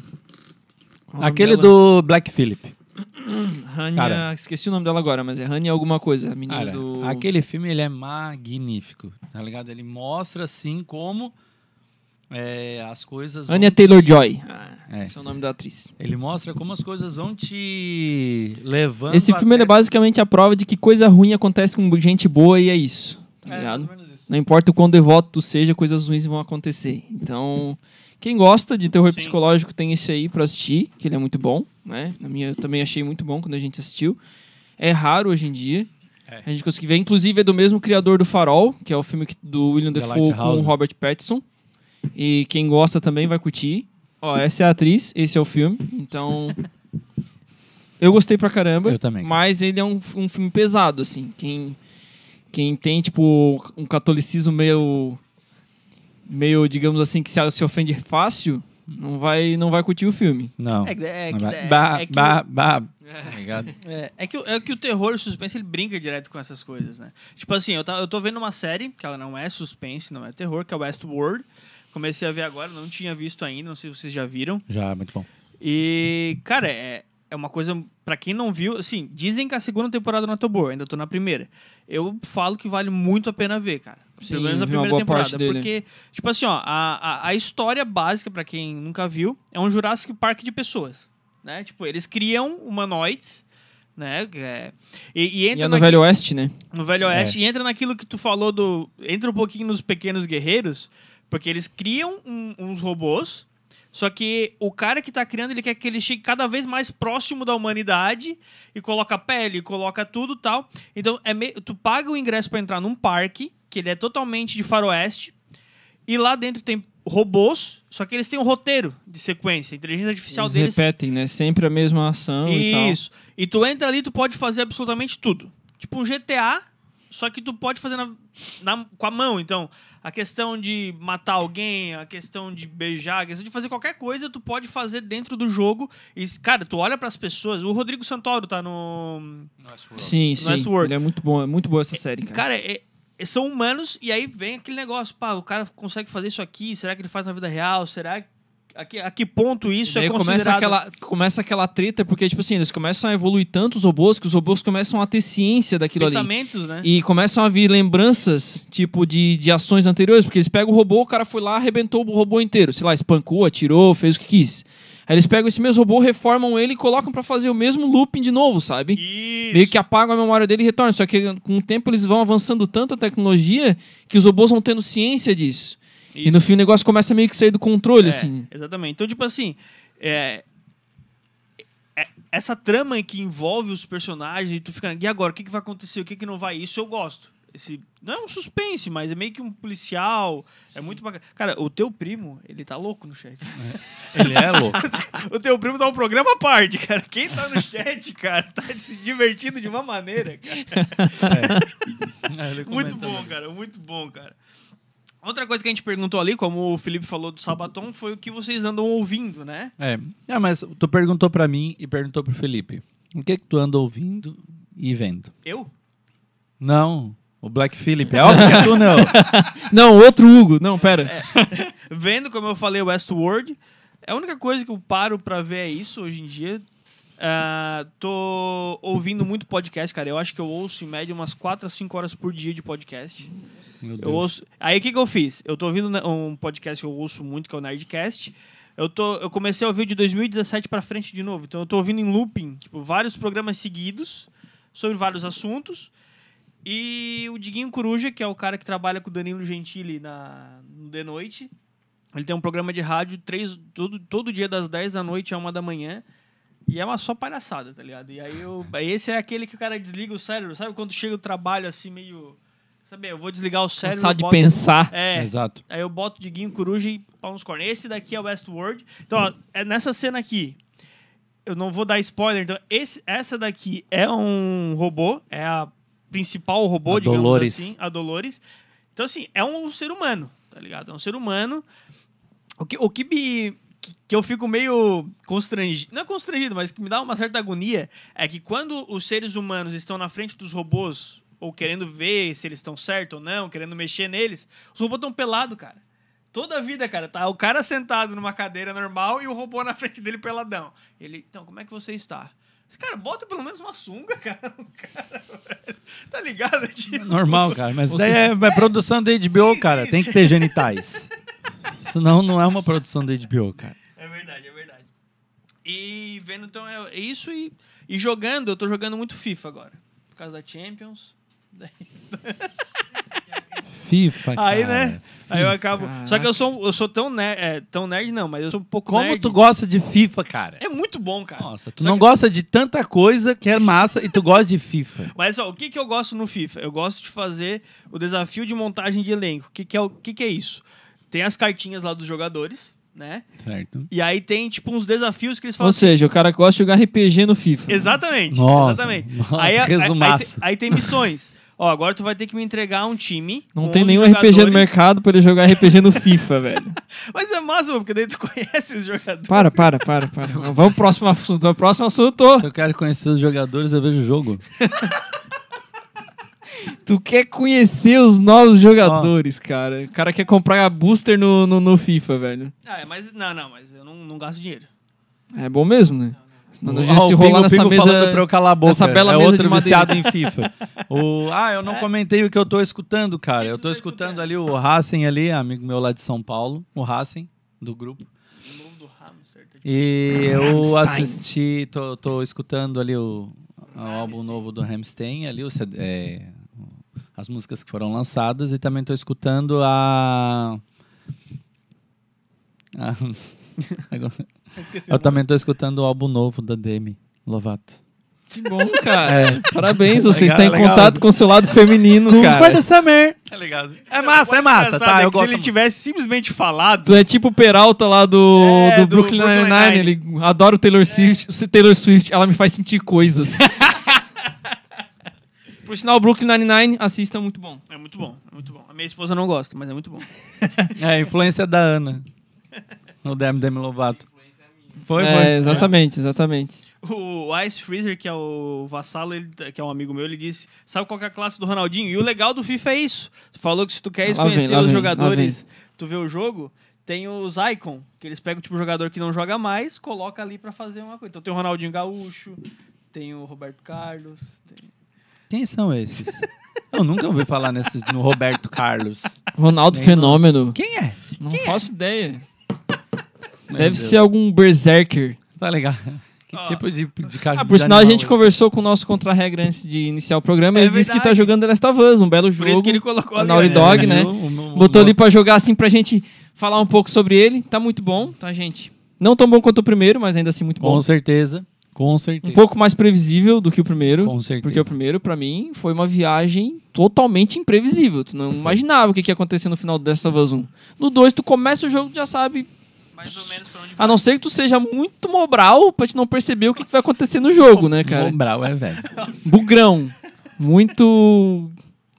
Aquele do Black Phillip. Rania, Cara. esqueci o nome dela agora, mas é Rania alguma coisa, a menina Cara, do... aquele filme ele é magnífico, tá ligado? Ele mostra assim como é, as coisas. Anya te- Taylor-Joy. Ah, É. Esse é o nome da atriz. Ele mostra como as coisas vão te levando. Esse filme é até- basicamente a prova de que coisa ruim acontece com gente boa e é isso, tá É, ligado? Não importa o quão devoto tu seja, coisas ruins vão acontecer. Então, quem gosta de terror Sim. psicológico tem esse aí pra assistir, que ele é muito bom, né? Na minha, eu também achei muito bom quando a gente assistiu. É raro hoje em dia. É. A gente conseguiu ver. Inclusive, é do mesmo criador do Farol, que é o filme do William The Defoe com o Robert Pattinson. E quem gosta também vai curtir. Ó, essa é a atriz, esse é o filme. Então. eu gostei pra caramba. Eu também. Mas ele é um, um filme pesado, assim. Quem. quem tem, tipo, um catolicismo meio. Meio, digamos assim, que se, se ofende fácil, não vai, não vai curtir o filme. Não. É, que- é, Não é- Bah, é que bah, bah. Tá? É, que, é que o terror e o suspense ele brinca direto com essas coisas, né? Tipo assim, eu, tá, eu tô vendo uma série que ela não é suspense, não é terror, que é Westworld. Comecei a ver agora, não tinha visto ainda, não sei se vocês já viram. Já, muito bom. E, cara, é, é uma coisa, pra quem não viu, assim, dizem que a segunda temporada não é tão boa, ainda tô na primeira. Eu falo que vale muito a pena ver, cara. Sim, Pelo menos a primeira temporada. Porque, tipo assim, ó, a, a, a história básica, pra quem nunca viu, é um Jurassic Park de pessoas. Né? Tipo, eles criam humanoides, né? é- e, e E entra é no naquilo- Velho Oeste, né? no Velho Oeste e entra naquilo que tu falou do. Entra um pouquinho nos pequenos guerreiros, porque eles criam um- uns robôs. Só que o cara que tá criando, ele quer que ele chegue cada vez mais próximo da humanidade e coloca pele, coloca tudo tal. Então, é meio, tu paga o ingresso pra entrar num parque, que ele é totalmente de faroeste, e lá dentro tem robôs, só que eles têm um roteiro de sequência. A inteligência artificial Eles deles repetem, né? Sempre a mesma ação e tal. isso. E tu entra ali, tu pode fazer absolutamente tudo. Tipo um GTA, só que tu pode fazer na, na- com a mão. Então, a questão de matar alguém, a questão de beijar, a questão de fazer qualquer coisa, tu pode fazer dentro do jogo. E, cara, tu olha pras pessoas. O Rodrigo Santoro tá no. Sim, sim. Westworld. Ele é muito bom, é muito boa essa série, cara. Cara, é- é- são humanos e aí vem aquele negócio. Pá, o cara consegue fazer isso aqui? Será que ele faz na vida real? Será que. A que, a que ponto isso Daí é começa considerado... aquela, começa aquela treta, porque, tipo assim, eles começam a evoluir tanto os robôs que os robôs começam a ter ciência daquilo ali. pensamentos, né? E começam a vir lembranças, tipo, de, de ações anteriores, porque eles pegam o robô, o cara foi lá, arrebentou o robô inteiro. Sei lá, espancou, atirou, fez o que quis. Aí eles pegam esse mesmo robô, reformam ele e colocam pra fazer o mesmo looping de novo, sabe? Isso. Meio que apagam a memória dele e retornam. Só que com o tempo eles vão avançando tanto a tecnologia que os robôs vão tendo ciência disso. E no fim o negócio começa meio que sair do controle, É, assim. Exatamente. Então, tipo assim, é, é- essa trama que envolve os personagens e tu fica, e agora, o que, que vai acontecer, o que, que não vai? Isso eu gosto. Esse, não é um suspense, mas é meio que um policial. É muito bacana. Cara, o teu primo, ele tá louco no chat. Ele é louco. o teu primo tá um programa à parte, cara. Quem tá no chat, cara, tá se divertindo de uma maneira, cara. Muito bom, cara. Muito bom, cara. Outra coisa que a gente perguntou ali, como o Felipe falou do Sabaton, foi o que vocês andam ouvindo, né? É. é, mas tu perguntou pra mim e perguntou pro Felipe. O que que tu anda ouvindo e vendo? Eu? Não, o Black Phillip. É óbvio que tu não. Não, outro Hugo. Não, pera. Vendo, como eu falei, Westworld. É a única coisa que eu paro pra ver é isso hoje em dia. Ah, tô ouvindo muito podcast, cara. Eu acho que eu ouço em média umas 4 a 5 horas por dia de podcast. Meu Eu Deus. ouço... Aí o que, que eu fiz? Eu tô ouvindo né, um podcast que eu ouço muito, que é o Nerdcast. Eu, tô... eu comecei a ouvir de 2017 pra frente de novo. Então eu tô ouvindo em looping, tipo, vários programas seguidos sobre vários assuntos. E o Diguinho Coruja, que é o cara que trabalha com o Danilo Gentili na... no The Noite. Ele tem um programa de rádio três... todo, todo dia das 10 da noite a 1 da manhã. E é uma só palhaçada, tá ligado? E aí eu. Esse é aquele que o cara desliga o cérebro, sabe? Quando chega o trabalho assim, meio. Sabe, eu vou desligar o cérebro. Cansado de boto- pensar. É. Exato. Aí eu boto Diguinho, Coruja e pau nos cornos. Esse daqui é o Westworld. Então, ó, é nessa cena aqui. Eu não vou dar spoiler, então. Esse, essa daqui é um robô. É a principal robô, A digamos Dolores. assim. A Dolores. Então, assim, é um ser humano, tá ligado? É um ser humano. O que, o que me. Que, que eu fico meio constrangido. Não é constrangido, mas que me dá uma certa agonia é que quando os seres humanos estão na frente dos robôs, ou querendo ver se eles estão certos ou não, querendo mexer neles, os robôs estão pelados, cara. Toda a vida, cara, tá o cara sentado numa cadeira normal e o robô na frente dele peladão. Ele, então, como é que você está? Esse cara, bota pelo menos uma sunga, cara. Tá ligado? Tipo, Normal, cara. Mas Vocês- é, é produção da HBO, cara. Tem que ter genitais. Senão não é uma produção da HBO, cara. É verdade, é verdade. E vendo, então, é é isso. E, e jogando, eu tô jogando muito FIFA agora. Por causa da Champions. FIFA, cara. Aí, né? Aí eu acabo. Caraca. Só que eu sou, eu sou tão nerd, é, tão nerd, não, mas eu sou um pouco Como nerd. tu gosta de FIFA, cara? É muito bom, cara. Nossa, tu Só não que- gosta de tanta coisa que é massa e tu gosta de FIFA. Mas ó, o que, que eu gosto no FIFA? Eu gosto de fazer o desafio de montagem de elenco. O que, que, é, o que, que é isso? Tem as cartinhas lá dos jogadores, né? Certo? E aí tem, tipo, uns desafios que eles falam Ou assim, seja, o cara gosta de jogar RPG no FIFA. Exatamente, Nossa, exatamente. nossa, aí, aí- aí resumaço. tem- aí tem missões. Ó, agora tu vai ter que me entregar um time. Não tem 11 nenhum RPG no jogadores. mercado pra ele jogar RPG no FIFA, velho. Mas é massa, porque daí tu conhece os jogadores. Para, para, para, para. Vamos pro próximo assunto. Vamos pro próximo assunto. Se eu quero conhecer os jogadores, eu vejo o jogo. Tu quer conhecer os novos jogadores, cara. O cara quer comprar a booster no, no, no FIFA, velho. Ah, é, mas não, não, mas eu não, não gasto dinheiro. É bom mesmo, né? Senão a Ó, gente se o rolar Pingo nessa Pingo mesa... falando pra eu calar a boca. nessa bela é mesa outro de madeira. viciado em FIFA. o, ah, eu não comentei o que eu tô escutando, cara. que Eu tô tá escutando escutando? ali o Racing ali, amigo meu lá de São Paulo. O Racing, do grupo. O novo do Hamster. E eu assisti, tô, tô escutando ali o, o álbum novo do Hamstein, ali, o CD, é, as músicas que foram lançadas, e também tô escutando a. a- eu também tô escutando o álbum novo da Demi Lovato. Que bom, cara. Parabéns, você Legal, está em legal. contato com o seu lado feminino, cara. Summer. Tá ligado? É massa, é massa, tá? é Eu que se gosto. ele tivesse simplesmente falado, Tu é tipo o Peralta lá do, É, do, do Brooklyn Nine-Nine. Ele adora o Taylor Swift. Se Taylor Swift, ela me faz sentir coisas. Por sinal, o Brooklyn Nine-Nine, assista, muito bom. é muito bom, é muito bom. A minha esposa não gosta, mas é muito bom. É, a influência da Ana. No Demi Demi Lovato. Foi, é, foi. exatamente, exatamente. O Ice Freezer, que é o vassalo, ele- que é um amigo meu, ele disse: Sabe qual é a classe do Ronaldinho? E o legal do FIFA é isso. Tu falou que se tu quer Lá conhecer vem, os vem, jogadores, tu vê o jogo, tem os icon, que eles pegam tipo jogador que não joga mais, coloca ali pra fazer uma coisa. Então tem o Ronaldinho Gaúcho, tem o Roberto Carlos. tem- Quem são esses? Eu nunca ouvi falar nesses, no Roberto Carlos. Ronaldo Nem Fenômeno. Quem é? Não faço ideia. Meu Deve Deus. ser algum berserker. Tá legal. Que Ó. tipo de, de caixa Ah, por de sinal, a gente é? conversou com o nosso contra-regra antes de iniciar o programa. É ele disse que tá verdade. jogando The Last of Us, um belo Por jogo. isso que ele colocou ali. Naughty né? Dog, né? O- o- o- Botou o- ali pra jogar assim pra gente falar um pouco sobre ele. Tá muito bom, tá, gente? Não tão bom quanto o primeiro, mas ainda assim muito bom. Com certeza. Com certeza. Um pouco mais previsível do que o primeiro. Com certeza. Porque o primeiro, pra mim, foi uma viagem totalmente imprevisível. Tu não imaginava o que ia acontecer no final dessa Us 1. No 2, tu começa o jogo e já sabe. Mais ou menos pra onde A não ser que tu seja muito mobral pra te não perceber o que, que vai acontecer no jogo, né, cara? Brau é velho. Bugrão. Muito.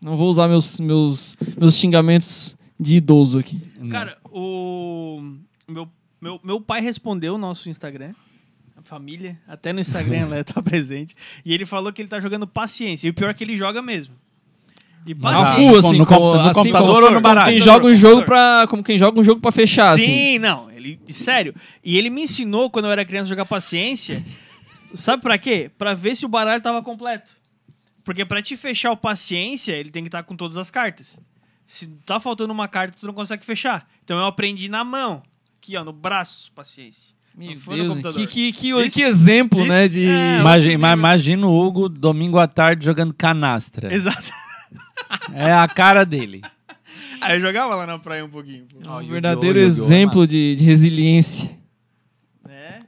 Não vou usar meus, meus, meus xingamentos de idoso aqui. Cara, o meu, meu, meu pai respondeu o nosso Instagram. Família, até no Instagram ela tá presente. E ele falou que ele tá jogando paciência. E o pior é que ele joga mesmo. E Mas Na paciência. rua, no assim, com- como, no assim, computador ou no baralho? Como quem joga um jogo pra, como quem joga um jogo pra fechar, assim. Sim, não. Ele, sério. E ele me ensinou, quando eu era criança, a jogar paciência. sabe pra quê? Pra ver se o baralho tava completo. Porque pra te fechar o paciência, ele tem que estar com todas as cartas. Se tá faltando uma carta, tu não consegue fechar. Então eu aprendi na mão. Aqui, ó, no braço, paciência. Meu Deus, computador. que, que, que, Isso- que exemplo, isso- né? De... é, Imagina, imagina o Hugo domingo à tarde jogando canastra. Exato. É a cara dele. Aí eu jogava lá na praia um pouquinho. pô. Um verdadeiro Yu-Gi-Oh é exemplo de, de resiliência. É.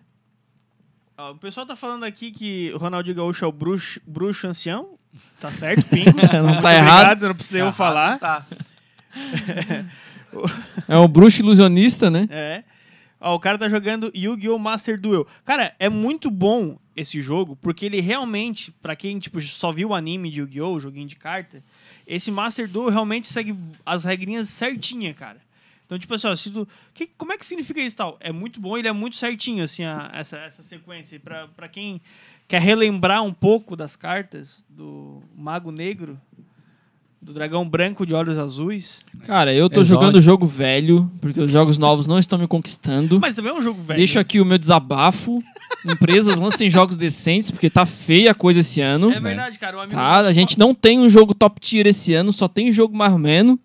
Ó, o pessoal tá falando aqui que o Ronaldinho Gaúcho é o bruxo, bruxo ancião. Tá certo, Pingo. Não Muito tá errado. Obrigado, não precisa eu falar. Tá. É um bruxo ilusionista, né? É. Ó, o cara tá jogando Yu-Gi-Oh! Master Duel. Cara, é muito bom esse jogo, porque ele realmente, pra quem tipo, só viu o anime de Yu-Gi-Oh!, joguinho de carta, esse Master Duel realmente segue as regrinhas certinha, cara. Então, tipo assim, ó, se tu, que, como é que significa isso tal? É muito bom, ele é muito certinho, assim, a- essa, essa sequência. Pra quem quer relembrar um pouco das cartas do Mago Negro, do Dragão Branco de Olhos Azuis. Cara, eu tô Exótico. jogando jogo velho, porque os jogos novos não estão me conquistando. Mas também é um jogo velho. Deixo aqui o meu desabafo. Empresas lancem jogos decentes, porque tá feia a coisa esse ano. É verdade, cara. O amigo Tá? A gente não tem um jogo top tier esse ano, só tem jogo mais ou menos.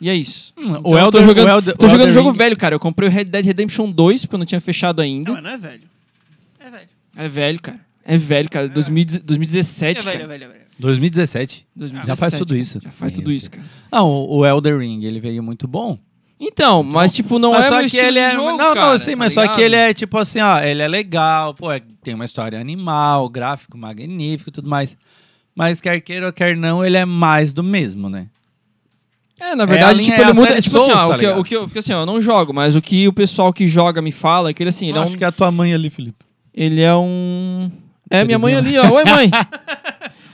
E é isso. Hum, Então o eu tô Elder- jogando, o Elder- tô jogando Elder jogo Ring- velho, cara. Eu comprei o Red Dead Redemption 2, porque eu não tinha fechado ainda. Não, mas não é velho. É velho. É velho, cara. É velho, cara. 2000 É 2017, velho, é cara. velho, é velho. 2017. 2017, Já faz tudo isso. Já faz Meu tudo isso, Deus. cara. Ah, o, o Elder Ring, ele veio muito bom. Então, mas tipo, não mas é só meu que ele é. jogo, não, não, cara, eu sei, tá mas só ligado? que ele é tipo assim, ó, ele é legal, pô, é- tem uma história animal, gráfico magnífico e tudo mais. Mas quer queira ou quer não, ele é mais do mesmo, né? É, na verdade, a tipo, é ele muda. Tipo assim, Souls, ó, tá o que, o que porque assim, ó, eu não jogo, mas o que o pessoal que joga me fala é que ele assim, ele Eu é acho um. que é a tua mãe ali, Felipe. Ele é um. É, minha mãe ali, ó. Oi, mãe.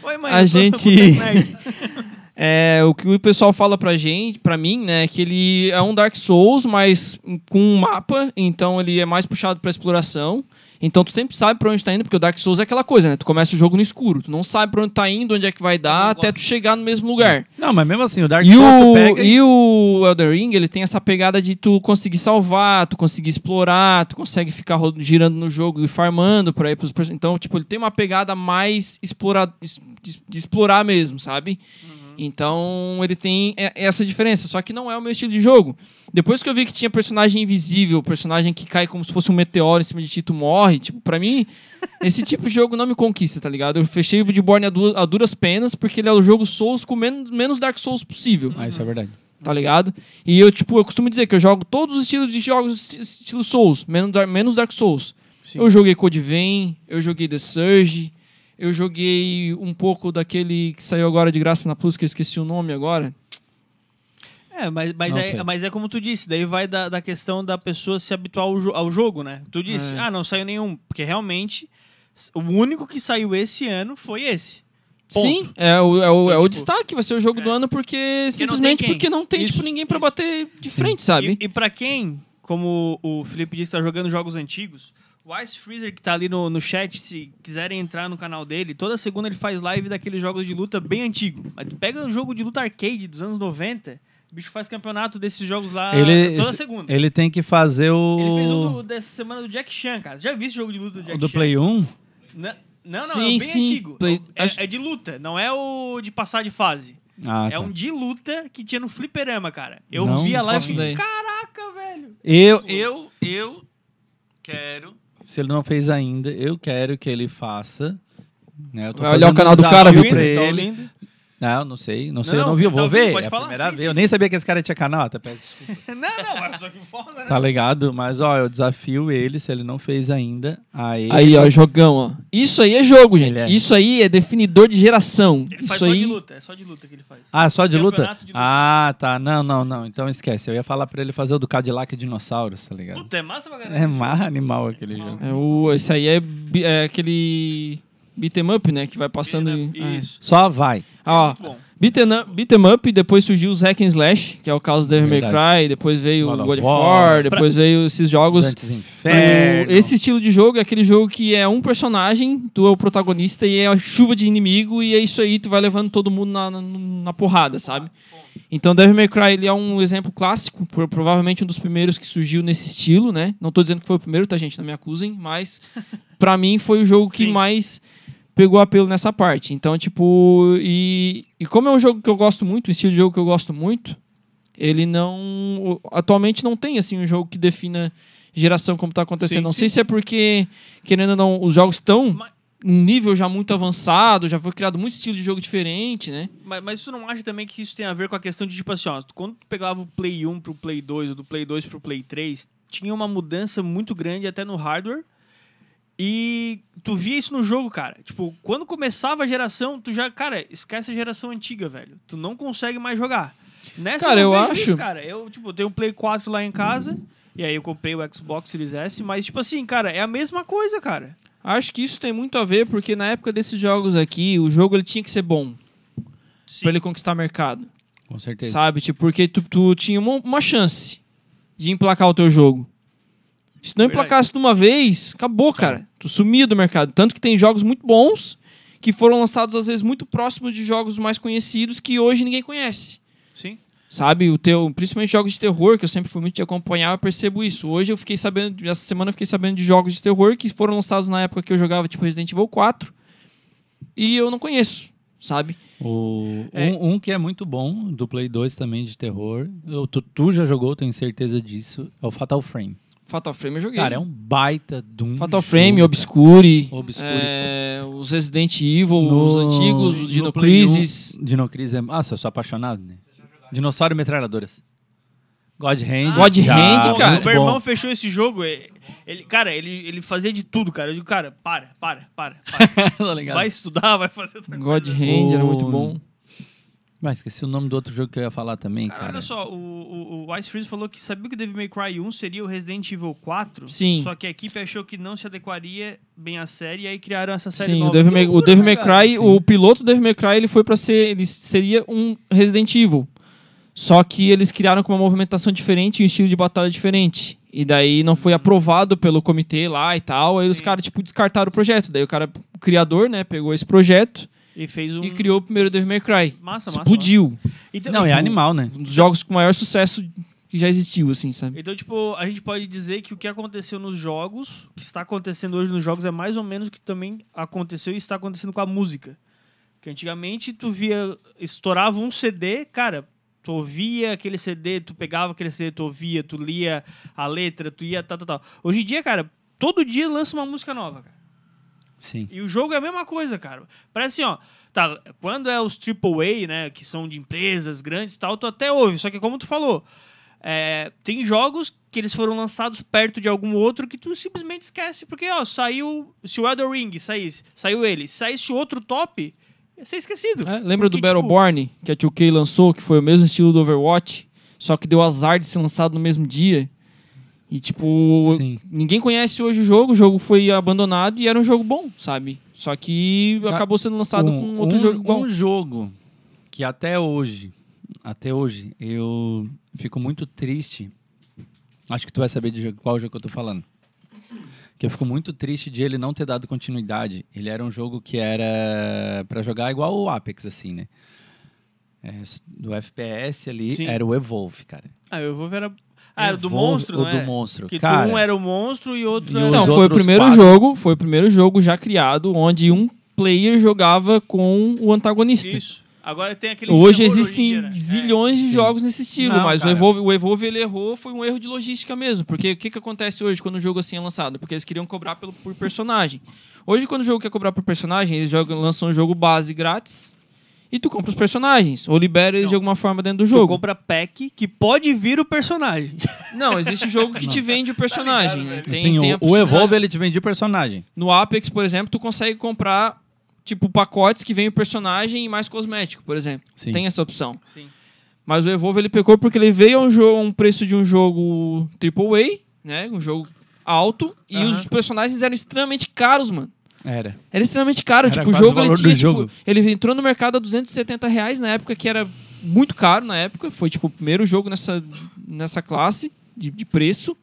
Oi, mãe. A gente-. É, o que o pessoal fala pra gente, pra mim, né, é que ele é um Dark Souls, mas com um mapa, então ele é mais puxado pra exploração. Então tu sempre sabe pra onde tá indo, porque o Dark Souls é aquela coisa, né? Tu começa o jogo no escuro, tu não sabe pra onde tá indo, onde é que vai dar, até tu chegar no mesmo lugar. Não, mas mesmo assim, o Dark E Souls o, pega e... e o Elden Ring, ele tem essa pegada de tu conseguir salvar, tu conseguir explorar, tu consegue ficar girando no jogo e farmando pra ir pros Então, tipo, ele tem uma pegada mais explora, es- de, de explorar mesmo, sabe? Então, ele tem essa diferença, só que não é o meu estilo de jogo. Depois que eu vi que tinha personagem invisível, personagem que cai como se fosse um meteoro em cima de ti, tu morre, tipo, pra mim, esse tipo de jogo não me conquista, tá ligado? Eu fechei o Bloodborne a, du a duras penas, porque ele é o jogo Souls com menos, menos Dark Souls possível Ah, isso é verdade. tá ligado? E eu, tipo, eu costumo dizer que eu jogo todos os estilos de jogos esti- estilo Souls, menos, Dar- menos Dark Souls. Eu joguei Code Vein, eu joguei The Surge, eu joguei um pouco daquele que saiu agora de graça na Plus, que eu esqueci o nome agora. É, mas, mas, Não é, sei. mas é como tu disse, daí vai da, da questão da pessoa se habituar ao, jo- ao jogo, né? Tu disse, É. ah, não saiu nenhum. Porque realmente, o único que saiu esse ano foi esse. Ponto. Sim, é o, é o, é o tipo, destaque, vai ser o jogo do é. ano porque não tem simplesmente quem. porque não tem Isso, tipo ninguém pra isso. bater de frente, sabe? E, e pra quem, como o Felipe disse, tá jogando jogos antigos, o Ice Freezer que tá ali no, no chat, se quiserem entrar no canal dele, toda segunda ele faz live daqueles jogos de luta bem antigo. Mas tu pega um jogo de luta arcade dos anos 90, o bicho faz campeonato desses jogos lá Ele- toda segunda. Ele tem que fazer o... Ele fez um do- dessa semana do Jack Chan, cara. Já viu esse jogo de luta do Jack o do Chan? Play 1? Não, não, não Sim, é bem sim. antigo. Play- É, acho- é de luta, não é o de passar de fase. Ah, É tá. um de luta que tinha no fliperama, cara. Eu Não vi a live e caraca, velho. Eu, eu, eu quero... Se ele não fez ainda, eu quero que ele faça... Né? Eu tô Vai olhar o canal um do cara, Vitor. pra Tá ele. ouvindo? Não, não sei. Não sei, Não, eu não vi. Eu tá vou ouvindo? ver. Pode é a falar? primeira Sim, vez. sim, eu nem sabia que esse cara tinha canal. Até peço desculpa. Não, é que foda, né? Tá ligado? Mas, ó, eu desafio ele, se ele não fez ainda, a ele... Aí, ó, jogão, ó. Isso aí é jogo, gente. É. Isso aí é definidor de geração. Ele faz Isso só aí. de luta, é só de luta que ele faz. Ah, só de luta? De luta. Ah, tá. Não, não, não. Então esquece. Eu ia falar pra ele fazer o do Cadillac Dinossauros, tá ligado? Puta, é massa pra caralho. É mais animal aquele jogo. É o, esse aí é, é aquele beat'em up, né? Que vai passando. Up, é. Isso. Só vai. Ah, ó, Muito bom. Beat'em up, depois surgiu os Hack and Slash, que é o caso do Devil May. Cry, depois veio God o God of War. War, depois veio esses jogos. O- esse estilo de jogo é aquele jogo que é um personagem, tu é o protagonista e é a chuva de inimigo, e é isso aí, tu vai levando todo mundo na, na, na porrada, sabe? Então Devil May Cry ele é um exemplo clássico, pro- provavelmente um dos primeiros que surgiu nesse estilo, né? Não tô dizendo que foi o primeiro, tá, gente? Não me acusem, mas pra mim foi o jogo que Sim. mais pegou apelo nessa parte. Então, tipo, e, e como é um jogo que eu gosto muito, um estilo de jogo que eu gosto muito, ele não. Atualmente não tem assim um jogo que defina geração como tá acontecendo. Sim, não sim. sei se é porque, querendo ou não, os jogos estão Mas- um nível já muito avançado, já foi criado muito estilo de jogo diferente, né? Mas, mas tu não acha também que isso tem a ver com a questão de, tipo assim, ó, quando tu pegava o Play 1 pro Play 2, ou do Play 2 pro Play 3, tinha uma mudança muito grande até no hardware. E tu via isso no jogo, cara. Tipo, quando começava a geração, tu já, cara, esquece a geração antiga, velho. Tu não consegue mais jogar. Nessa Cara, eu vejo acho- Isso, cara, eu, tipo, tenho um Play 4 lá em casa. E aí eu comprei o Xbox Series S, mas, tipo assim, cara, é a mesma coisa, cara. Acho que isso tem muito a ver porque na época desses jogos aqui, o jogo ele tinha que ser bom pra ele conquistar mercado. Com certeza. Sabe? Tipo, porque tu, tu tinha uma, uma chance de emplacar o teu jogo. Se não emplacasse de uma vez, acabou, cara. Tu sumia do mercado. Tanto que tem jogos muito bons que foram lançados, às vezes, muito próximos de jogos mais conhecidos que hoje ninguém conhece. Sim. Sabe? O teu, principalmente jogos de terror, que eu sempre fui muito de acompanhar, eu percebo isso. Hoje eu fiquei sabendo, essa semana eu fiquei sabendo de jogos de terror que foram lançados na época que eu jogava, tipo Resident Evil 4. E eu não conheço, sabe? O, É. um, um que é muito bom, do Play 2 também, de terror. Eu, tu, tu já jogou, tenho certeza disso. É o Fatal Frame. Fatal Frame eu joguei. Cara, é um baita de um Fatal jogo, Frame, cara. Obscure, Obscure, é, os Resident Evil, No- os antigos, o no Dino Crisis. Dino Crisis é... Nossa, eu sou apaixonado, né? Dinossauro e metralhadoras. God Hand. God já, Hand, cara. O meu irmão fechou esse jogo. é- Ele, cara, ele, ele fazia de tudo, cara. Eu digo, cara, para, para, para. para. Tá vai estudar, vai fazer outra God coisa. Hand era muito bom. Mas esqueci o nome do outro jogo que eu ia falar também, Cara, cara. olha só, o, o, o Ice Freeze falou que sabia que o Devil May Cry 1 seria o Resident Evil 4. Sim. Só que a equipe achou que não se adequaria bem à série e aí criaram essa série Sim, nova. o Devil Que May, o Devil May? Cry, o piloto do Devil May Cry, ele foi pra ser, ele seria um Resident Evil. Só que eles criaram com uma movimentação diferente e um estilo de batalha diferente. E daí não foi aprovado pelo comitê lá e tal. Aí os Sim. caras, tipo, descartaram o projeto. Daí o cara, o criador, né, pegou esse projeto E fez um... e criou o primeiro Devil May Cry. Massa, massa. Explodiu. massa. Então, Não, é tipo, animal, né? Um dos jogos com maior sucesso que já existiu, assim, sabe? Então, tipo, a gente pode dizer que o que aconteceu nos jogos, o que está acontecendo hoje nos jogos é mais ou menos o que também aconteceu e está acontecendo com a música. Que antigamente tu via, estourava um CD, cara, tu ouvia aquele CD, tu pegava aquele CD, tu ouvia, tu lia a letra, tu ia tal, tal, tal. Hoje em dia, cara, todo dia lança uma música nova, cara. Sim. E o jogo é a mesma coisa, cara. Parece assim, ó. Tá, quando é os AAA, né, que são de empresas grandes e tal, tu até ouve. Só que como tu falou, é, tem jogos que eles foram lançados perto de algum outro que tu simplesmente esquece. Porque, ó, saiu... Se o Elder Ring saísse, saiu ele. Se saísse outro top, ia ser esquecido. É, lembra do Porque, tipo, Battleborn, que a 2K lançou, que foi o mesmo estilo do Overwatch, só que deu azar de ser lançado no mesmo dia. E, tipo, Sim. ninguém conhece hoje o jogo, o jogo foi abandonado e era um jogo bom, sabe? Só que acabou sendo lançado um, com outro um- jogo igual. Um jogo que até hoje, até hoje, eu fico muito triste. Acho que tu vai saber de jogo- qual jogo que eu tô falando. Que eu fico muito triste de ele não ter dado continuidade. Ele era um jogo que era pra jogar igual o Apex, assim, né? É, do FPS ali, Sim. era o Evolve, cara. Ah, eu vou ver a... Ah, era do monstro, o não do é? monstro. Que cara, um era o monstro e outro E era... Então, foi o primeiro quatro. jogo, foi o primeiro jogo já criado onde um player jogava com o antagonista. Isso. Agora tem aquele... Hoje existem né? É. zilhões de Sim. jogos nesse estilo, Não, mas o cara. Evolve, o Evolve ele errou, foi um erro de logística mesmo. Porque o que, que acontece hoje quando um jogo assim é lançado? Porque eles queriam cobrar pelo, por personagem. Hoje, quando o jogo quer cobrar por personagem, eles jogam, lançam um jogo base grátis e tu compra os personagens. Ou libera eles Não. de alguma forma dentro do Tu jogo. compra pack que pode vir o personagem. Não, existe jogo que te vende o personagem. né? Tem, Sim, tem o, o Evolve ele te vende o personagem. No Apex, por exemplo, tu consegue comprar tipo pacotes que vem o personagem e mais cosmético, por exemplo. Sim. Tem essa opção. Sim. Mas o Evolve ele pecou porque ele veio a um, jogo, um preço de um jogo AAA, né? Um jogo alto. E Aham. os personagens eram extremamente caros, mano. Era. Era extremamente caro. Era tipo, o jogo o ele tinha. do tipo, jogo. Ele entrou no mercado a 270 reais na época, que era muito caro na época. Foi tipo o primeiro jogo nessa, nessa classe de, de preço.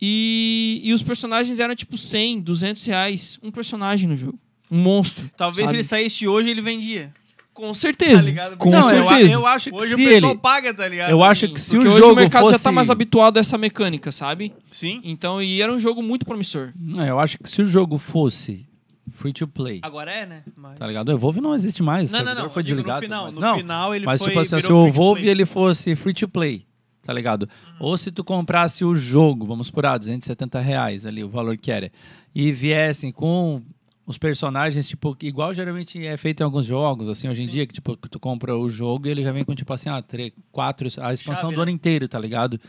E, e os personagens eram tipo 100, 200 reais. Um personagem no jogo. Um monstro. Talvez sabe? ele saísse hoje ele vendia. Com certeza. Tá ligado? Com Não, eu, certeza. eu acho que Hoje se o pessoal ele... paga, tá ligado? Eu acho que se Porque o hoje jogo o mercado fosse... já tá mais habituado a essa mecânica, sabe? Sim. Então, e era um jogo muito promissor. Não, eu acho que se o jogo fosse free to play, Agora é, né? Mas... tá ligado? O Evolve não existe mais. Não, não, não. Foi eu digo desligado. no final, mas no não. final ele mas foi tipo assim, se o Evolve ele fosse free to play, tá ligado? Ou se tu comprasse o jogo, vamos por ah, 270 reais ali, o valor que era, e viessem com os personagens, tipo, igual geralmente é feito em alguns jogos, assim, hoje em dia, que tipo, que tu compra o jogo e ele já vem com, tipo assim, ah, três, quatro, a expansão Chave, do né? ano inteiro, tá ligado?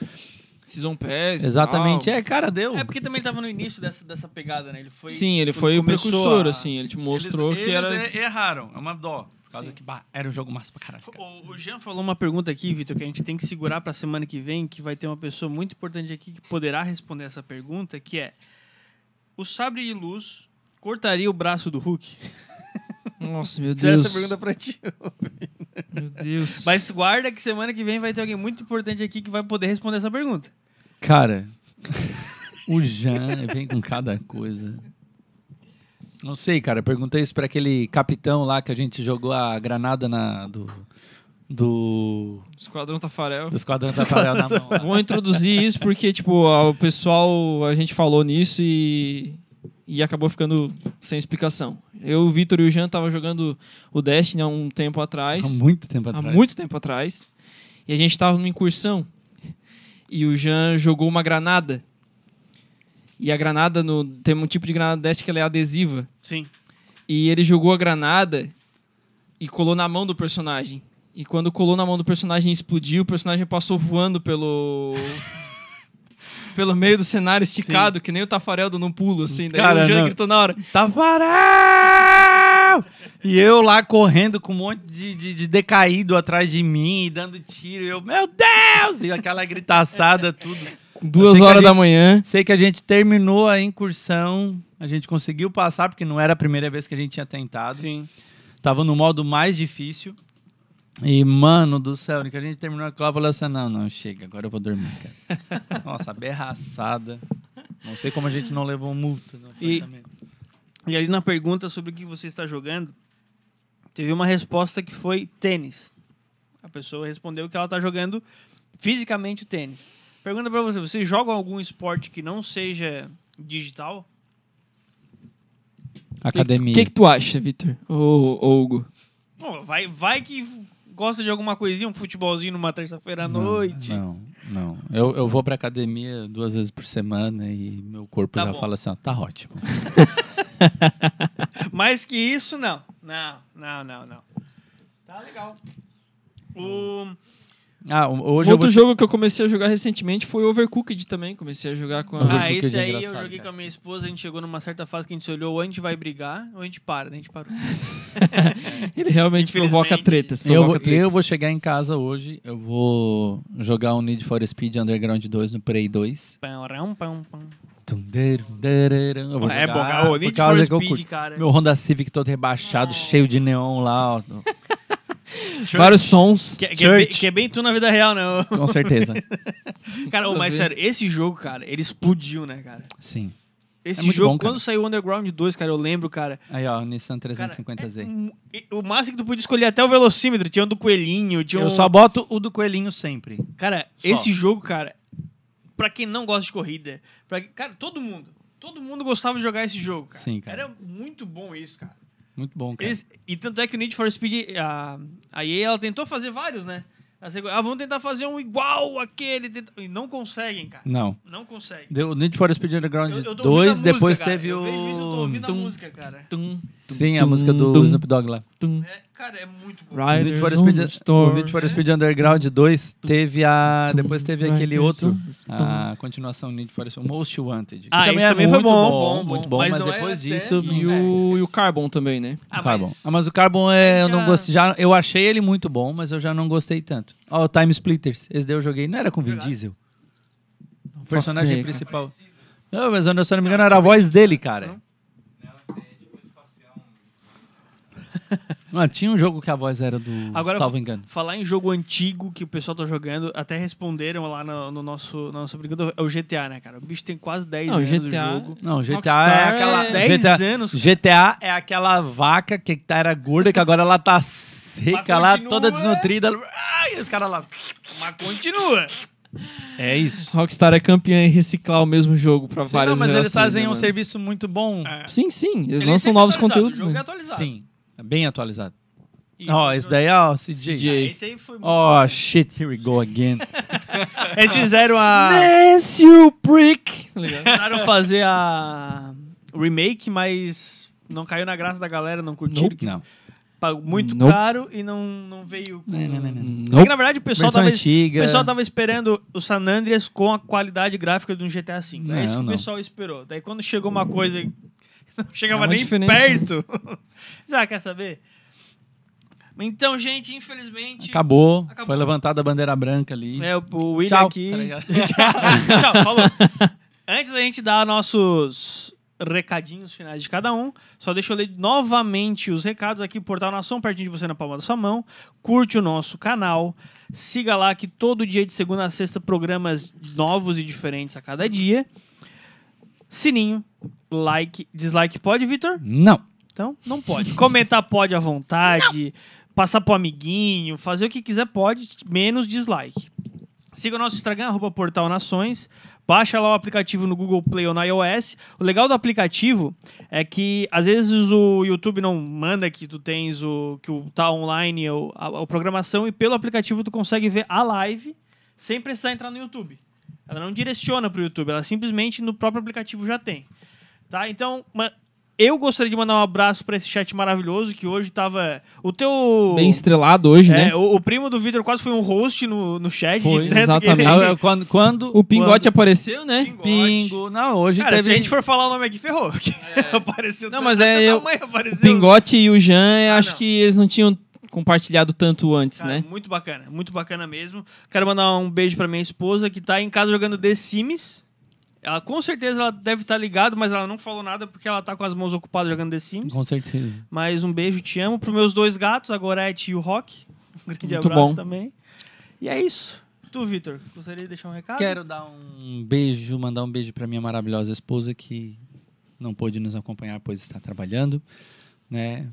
Season Pass. Exatamente. tal. É, cara, deu. É porque também ele tava no início dessa, dessa pegada, né? Ele foi, Sim, ele foi o precursor, a- assim. Ele te mostrou Eles- que eles era. erraram, é uma dó. Por causa que bah, era um jogo massa pra caralho. cara. O, o Jean falou uma pergunta aqui, Vitor, que a gente tem que segurar pra semana que vem, que vai ter uma pessoa muito importante aqui que poderá responder essa pergunta, que é: o sabre de luz cortaria o braço do Hulk? Nossa, meu Deus. essa pergunta pra ti. Meu Deus. Mas guarda que semana que vem vai ter alguém muito importante aqui que vai poder responder essa pergunta. Cara, o Jean vem com cada coisa. Não sei, cara. Perguntei isso pra aquele capitão lá que a gente jogou a granada na, do, do, Esquadrão Tafarel. do Esquadrão Tafarel na mão. Vou introduzir isso porque, tipo, o pessoal, a gente falou nisso e, e acabou ficando sem explicação. Eu, o Vitor e o Jean tava jogando o Destiny há um tempo atrás. Há muito tempo há atrás. muito tempo atrás. E a gente tava numa incursão. E o Jean jogou uma granada. E a granada, no, tem um tipo de granada deste que ela é adesiva. Sim. E ele jogou a granada e colou na mão do personagem. E quando colou na mão do personagem e explodiu, o personagem passou voando pelo. Pelo meio do cenário esticado, que nem o Tafarel dando um pulo, assim. Daí Cara, o Jean não. gritou na hora. Tafarel! E eu lá correndo com um monte de, de- de decaído atrás de mim, dando tiro. E eu, meu Deus! E aquela gritaçada, tudo. Duas horas da gente- manhã. Sei que a gente terminou a incursão, a gente conseguiu passar, porque não era a primeira vez que a gente tinha tentado. Sim. Tava no modo mais difícil. E, mano do céu, que a gente terminou a prova, eu falei assim, não, não, chega, agora eu vou dormir, cara. Nossa, berraçada. Não sei como a gente não levou multa. no E- apartamento. E aí na pergunta sobre o que você está jogando, teve uma resposta que foi tênis. A pessoa respondeu que ela está jogando fisicamente o tênis. Pergunta pra você, você joga algum esporte que não seja digital? Academia. O que, que tu acha, Vitor? Ô, Hugo. Pô, vai, vai que gosta de alguma coisinha, um futebolzinho numa terça-feira à noite. Não, não. Eu, eu vou pra academia duas vezes por semana e meu corpo Tá já bom. fala assim, ó, tá ótimo. Mais que isso, não. Não, não, não, não. Tá legal. O... Ah, o- hoje eu Outro jogo que eu comecei a jogar recentemente foi Overcooked também. Comecei a jogar com a... Ah, esse é aí eu joguei cara. com a minha esposa, a gente chegou numa certa fase que a gente se olhou, ou a gente vai brigar, ou a gente para, né? a gente parou. Ele realmente provoca tretas. Eu, Provoca vou- tretas. eu vou chegar em casa hoje, eu vou jogar o Need for Speed Underground 2 no Play 2. Pão, pão, pão. Eu vou É jogar bom, cara. Ô, por Need for eu Speed, cara. Meu Honda Civic todo rebaixado, cheio de neon lá, ó. Vários sons. Que, que é bem, Church. que é bem tu na vida real, né? Com certeza. Cara, a mas sério, esse jogo, cara, ele explodiu, né, cara? Sim. Esse É jogo, bom, quando saiu o Underground 2, cara, eu lembro, cara. Aí, ó, Nissan cara 350Z. é o máximo que tu podia escolher até o velocímetro. Tinha um do coelhinho, tinha um... Eu só boto o do coelhinho sempre. Cara, esse jogo, cara, pra quem não gosta de corrida, pra... cara, todo mundo, todo mundo gostava de jogar esse jogo, cara. Sim, cara. Era muito bom isso, cara. Muito bom, cara. Eles- e tanto é que o Need for Speed, a, a EA, ela tentou fazer vários, né? Ah, vamos tentar fazer um igual aquele. tenta- E não conseguem, cara. Não. Não conseguem. Deu o Need for Speed Underground Eu, eu tô ouvindo a 2, música, depois cara. teve eu o... vejo isso, eu tô ouvindo a Tum. música, cara. Tum, Sim, a tum, música do tum, Snoop Dogg lá. tum. É, cara, é muito bom. O Need Riders for Speed, the o storm. Need for Speed Underground 2 teve a... Depois teve aquele Riders outro, storm. a continuação Need for Speed, Most Wanted. Ah, esse é também foi muito bom, bom, bom. muito bom, Mas mas, depois disso... e o, e o Carbon também, né? Ah, Carbon. mas- Ah, mas o Carbon é, eu não gostei, já, eu achei ele muito bom, mas eu já não gostei tanto. Ó, o Time Splitters, esse daí eu joguei, não era com Vin. Diesel. O personagem principal. Não, mas eu, se eu não me engano era a voz dele, cara. Mano, tinha um jogo que a voz era do Agora, salvo engano. Falar em jogo antigo que o pessoal tá jogando, até responderam lá no, no nosso, na nossa brincadeira, é o GTA, né, cara? O bicho tem quase 10 Não, anos GTA do jogo. Não, GTA Rockstar é aquela... é 10 GTA, anos, cara. GTA é aquela vaca que tá- era gorda, que agora ela tá seca lá, toda desnutrida. Ai, os caras lá... Mas continua. É isso. Rockstar é campeã em reciclar o mesmo jogo pra Sim, várias não, mas eles fazem né, um mano? serviço muito bom. Sim, sim. Eles Ele lançam sempre novos conteúdos, o jogo é né? atualizado. Sim, é bem atualizado. Ó, esse daí é o CJ. Ah, CJ. esse aí foi muito Oh, shit, here we go again. Eles fizeram a. Nancy, you prick! Tentaram fazer a. remake, mas não caiu na graça da galera, não curtiram. que Não. Pagou muito Nope. caro e não, não veio. com- Não, não, não. É Nope. na verdade, o pessoal Versão tava, antiga. o pessoal tava esperando o San Andreas com a qualidade gráfica de um GTA V. Não, é isso que não. o pessoal esperou. Daí quando chegou uma coisa não chegava É nem diferença. perto. Sabe, quer saber? Então, gente, infelizmente. Acabou. Acabou. Foi levantada a bandeira branca ali. É, o- William Tchau. aqui. Tá? Tchau, falou. Antes da gente dar nossos recadinhos finais de cada um, só deixa eu ler novamente os recados aqui, Portal Nação, pertinho de você na palma da sua mão. Curte o nosso canal, siga lá que todo dia de segunda a sexta programas novos e diferentes a cada dia. Sininho, like, dislike pode, Vitor? Não. Então, não pode. Comentar pode à vontade, passar pro amiguinho, fazer o que quiser pode, menos dislike. Siga o nosso Instagram, arroba Portal Nações. Baixa lá o aplicativo no Google Play ou no iOS. O legal do aplicativo é que às vezes o YouTube não manda que tu tens o que o tá online ou a, a programação e pelo aplicativo tu consegue ver a live sem precisar entrar no YouTube. Ela não direciona pro YouTube, ela simplesmente no próprio aplicativo já tem. Tá? Então, Eu gostaria de mandar um abraço pra esse chat maravilhoso que hoje tava. O teu. Bem estrelado hoje, né? É, o, o primo do Vitor quase foi um host no, no chat. Foi, exatamente. que Ah, ele- eu- quando, quando O Pingote quando- apareceu, né? Pingote. Pingo. Não, hoje Cara, teve. se a gente for falar o nome aqui, ferrou. apareceu Não, mas é eu- tamanho O apareceu. Pingote e o Jean, Ah, acho não. que eles não tinham compartilhado tanto antes, Cara, né? Muito bacana, muito bacana mesmo. Quero mandar um beijo pra minha esposa que tá em casa jogando The Sims. Ela com certeza ela deve estar ligada, mas ela não falou nada porque ela tá com as mãos ocupadas jogando The Sims. Com certeza. Mas um beijo, te amo. Pros meus dois gatos, a Gorete e o Rock. Um grande Muito abraço bom. também. E é isso. Tu, Vitor, gostaria de deixar um recado? Quero dar um beijo, mandar um beijo para minha maravilhosa esposa que não pôde nos acompanhar, pois está trabalhando, né?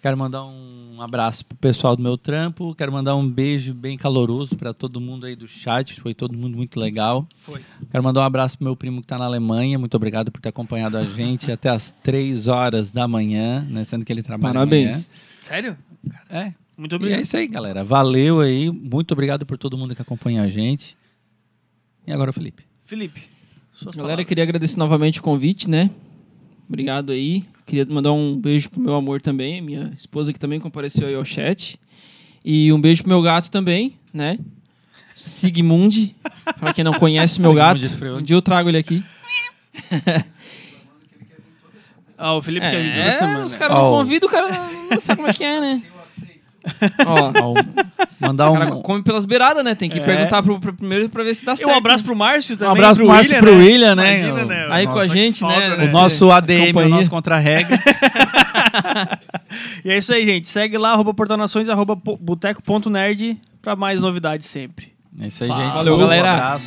Quero mandar um abraço pro pessoal do meu trampo, quero mandar um beijo bem caloroso para todo mundo aí do chat, foi todo mundo muito legal. Foi. Quero mandar um abraço pro meu primo que está na Alemanha, muito obrigado por ter acompanhado a gente até as três horas da manhã, né? Sendo que ele trabalha Parabéns. Sério? amanhã. É, Muito e é obrigado. isso aí, galera. Valeu aí. Muito obrigado por todo mundo que acompanha a gente. E agora o Felipe. Felipe, suas Galera, palavras. queria agradecer novamente o convite, né? Obrigado aí. Queria mandar um beijo pro meu amor também, minha esposa que também compareceu aí ao chat. E um beijo pro meu gato também, né? Sigmund, pra quem não conhece meu gato. Um dia eu trago ele aqui. Ah, o Felipe que a gente É, toda semana. os caras não convidam, o cara não, não sabe como é que é, né? Ó, mandar o um, cara come pelas beiradas, né? Tem que É. perguntar pro, pro primeiro pra ver se dá E certo. um abraço pro Márcio também. um abraço pro Márcio pro William, né? Imagina, O- né? Aí com a Nossa, gente, né, falta, né? o nosso ADM, o nosso contra-regra. E é isso aí, gente. Segue lá, arroba portalnações, arroba boteco.nerd pra mais novidades sempre. É isso aí, Valeu, gente. Valeu, Um galera. abraço.